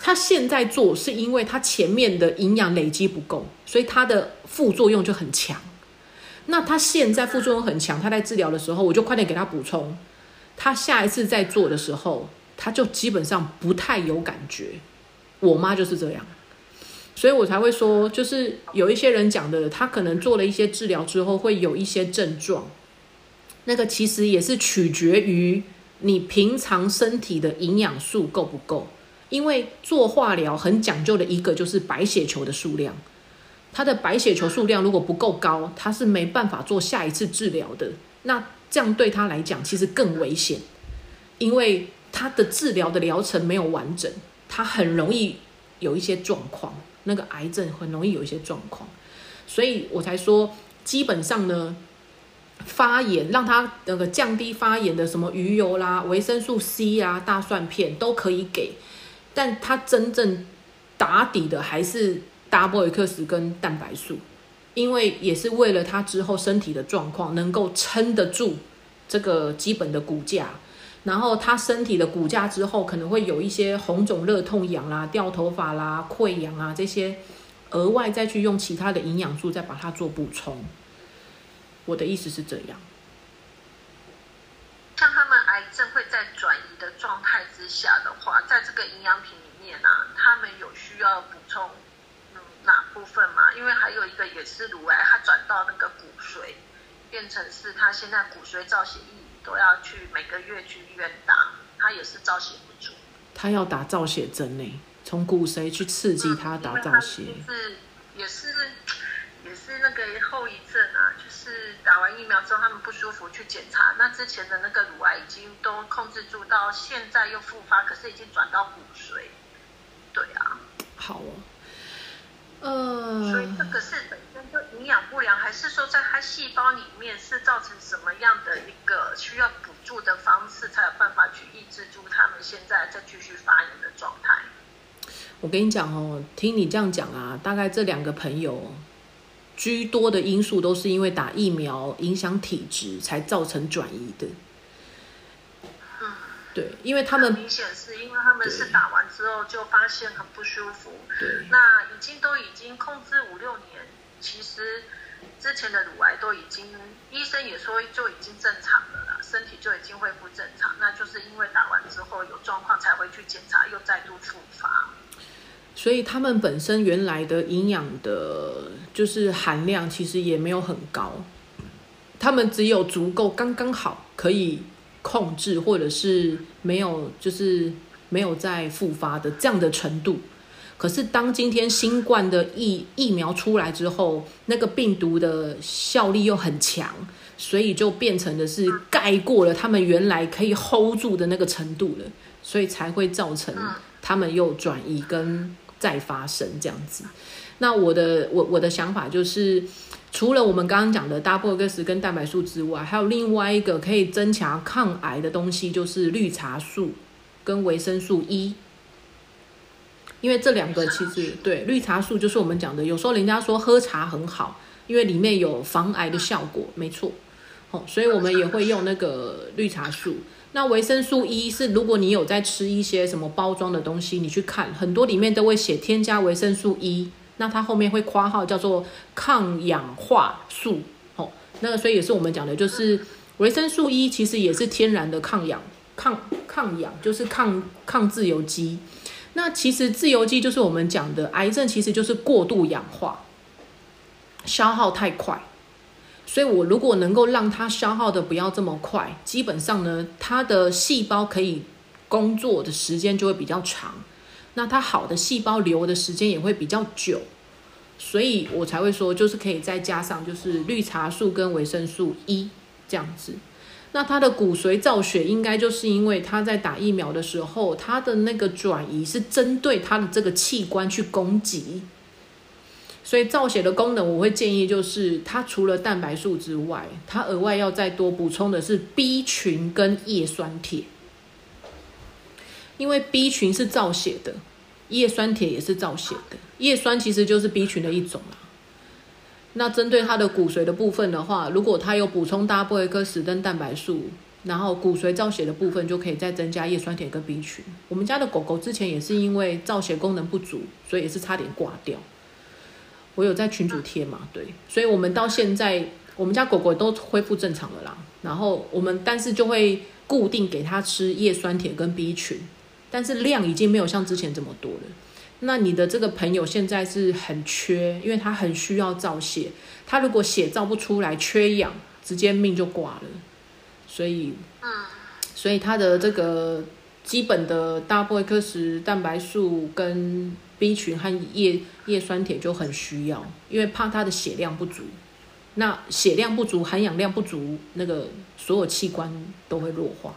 他现在做，是因为他前面的营养累积不够，所以他的副作用就很强。那他现在副作用很强，他在治疗的时候，我就快点给他补充。他下一次再做的时候，他就基本上不太有感觉。我妈就是这样。所以我才会说，就是有一些人讲的，他可能做了一些治疗之后会有一些症状，那个其实也是取决于你平常身体的营养素够不够。因为做化疗很讲究的一个就是白血球的数量，他的白血球数量如果不够高，他是没办法做下一次治疗的。那这样对他来讲其实更危险，因为他的治疗的疗程没有完整，他很容易有一些状况。那个癌症很容易有一些状况，所以我才说，基本上呢，发炎让它那个降低发炎的什么鱼油啦、维生素 C 啊、大蒜片都可以给，但它真正打底的还是达波维克斯跟蛋白素，因为也是为了他之后身体的状况能够撑得住这个基本的骨架。然后他身体的骨架之后可能会有一些红肿、热痛、痒啦、掉头发啦、溃疡啊这些，额外再去用其他的营养素再把它做补充。我的意思是这样。像他们癌症会在转移的状态之下的话，在这个营养品里面啊，他们有需要补充哪部分吗？因为还有一个也是乳癌，它转到那个骨髓，变成是他现在骨髓造血液。都要去每个月去医院打，他也是造血不足。他要打造血针呢，从骨髓去刺激他打造血。是，也是，也是那个后遗症啊，就是打完疫苗之后他们不舒服去检查，那之前的那个乳癌已经都控制住，到现在又复发，可是已经转到骨髓。对啊。好哦。呃。所以这个是。营养不良，还是说在它细胞里面是造成什么样的一个需要补助的方式，才有办法去抑制住他们现在在继续发炎的状态？我跟你讲哦，听你这样讲啊，大概这两个朋友居多的因素都是因为打疫苗影响体质才造成转移的。嗯，对，因为他们明显是因为他们是打完之后就发现很不舒服，对，那已经都已经控制五六年。其实之前的乳癌都已经，医生也说就已经正常了啦，身体就已经恢复正常，那就是因为打完之后有状况才会去检查，又再度复发。所以他们本身原来的营养的，就是含量其实也没有很高，他们只有足够刚刚好可以控制，或者是没有就是没有再复发的这样的程度。可是，当今天新冠的疫疫苗出来之后，那个病毒的效力又很强，所以就变成的是盖过了他们原来可以 hold 住的那个程度了，所以才会造成他们又转移跟再发生这样子。那我的我我的想法就是，除了我们刚刚讲的 double 克斯跟蛋白素之外，还有另外一个可以增强抗癌的东西，就是绿茶素跟维生素 E。因为这两个其实对绿茶素就是我们讲的，有时候人家说喝茶很好，因为里面有防癌的效果，没错，哦，所以我们也会用那个绿茶素。那维生素 E 是如果你有在吃一些什么包装的东西，你去看很多里面都会写添加维生素 E，那它后面会括号叫做抗氧化素，哦，那个所以也是我们讲的，就是维生素 E 其实也是天然的抗氧抗抗氧，就是抗抗自由基。那其实自由基就是我们讲的癌症，其实就是过度氧化，消耗太快。所以我如果能够让它消耗的不要这么快，基本上呢，它的细胞可以工作的时间就会比较长，那它好的细胞留的时间也会比较久。所以我才会说，就是可以再加上就是绿茶素跟维生素 E 这样子。那他的骨髓造血应该就是因为他在打疫苗的时候，他的那个转移是针对他的这个器官去攻击，所以造血的功能我会建议就是它除了蛋白素之外，它额外要再多补充的是 B 群跟叶酸铁，因为 B 群是造血的，叶酸铁也是造血的，叶酸其实就是 B 群的一种。那针对它的骨髓的部分的话，如果它有补充大波一颗史登蛋白素，然后骨髓造血的部分就可以再增加叶酸铁跟 B 群。我们家的狗狗之前也是因为造血功能不足，所以也是差点挂掉。我有在群主贴嘛，对，所以我们到现在我们家狗狗都恢复正常了啦。然后我们但是就会固定给它吃叶酸铁跟 B 群，但是量已经没有像之前这么多了。那你的这个朋友现在是很缺，因为他很需要造血，他如果血造不出来，缺氧，直接命就挂了。所以，嗯，所以他的这个基本的大波克石蛋白素跟 B 群和叶叶酸铁就很需要，因为怕他的血量不足。那血量不足，含氧量不足，那个所有器官都会弱化，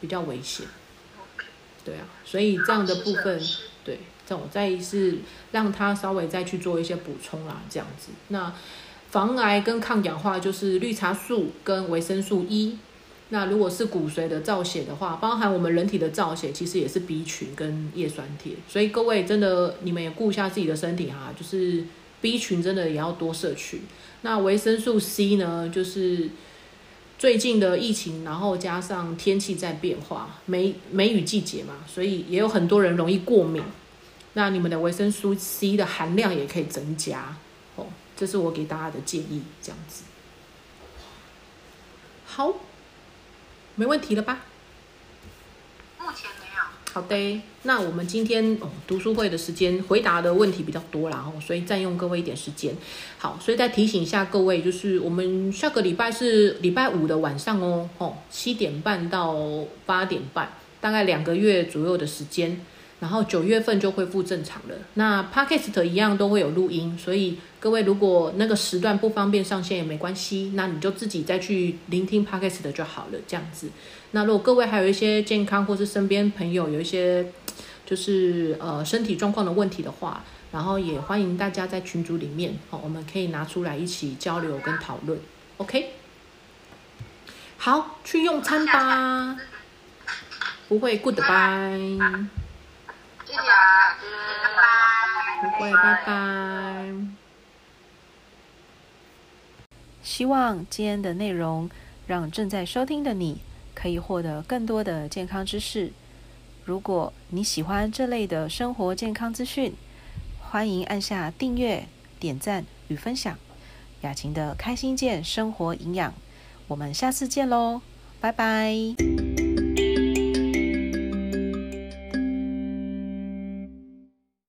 比较危险。对啊，所以这样的部分，对。这种再一是让他稍微再去做一些补充啦，这样子。那防癌跟抗氧化就是绿茶素跟维生素 E。那如果是骨髓的造血的话，包含我们人体的造血，其实也是 B 群跟叶酸铁。所以各位真的你们也顾一下自己的身体哈，就是 B 群真的也要多摄取。那维生素 C 呢，就是最近的疫情，然后加上天气在变化，梅梅雨季节嘛，所以也有很多人容易过敏。那你们的维生素 C 的含量也可以增加哦，这是我给大家的建议，这样子。好，没问题了吧？目前没有。好的，那我们今天哦读书会的时间回答的问题比较多啦，哦，所以占用各位一点时间。好，所以再提醒一下各位，就是我们下个礼拜是礼拜五的晚上哦，哦，七点半到八点半，大概两个月左右的时间。然后九月份就恢复正常了。那 podcast 一样都会有录音，所以各位如果那个时段不方便上线也没关系，那你就自己再去聆听 podcast 就好了。这样子。那如果各位还有一些健康或是身边朋友有一些就是呃身体状况的问题的话，然后也欢迎大家在群组里面哦，我们可以拿出来一起交流跟讨论。OK，好，去用餐吧。不会，Goodbye。不会，拜拜。希望今天的内容让正在收听的你可以获得更多的健康知识。如果你喜欢这类的生活健康资讯，欢迎按下订阅、点赞与分享。雅琴的开心健生活营养，我们下次见喽，拜拜。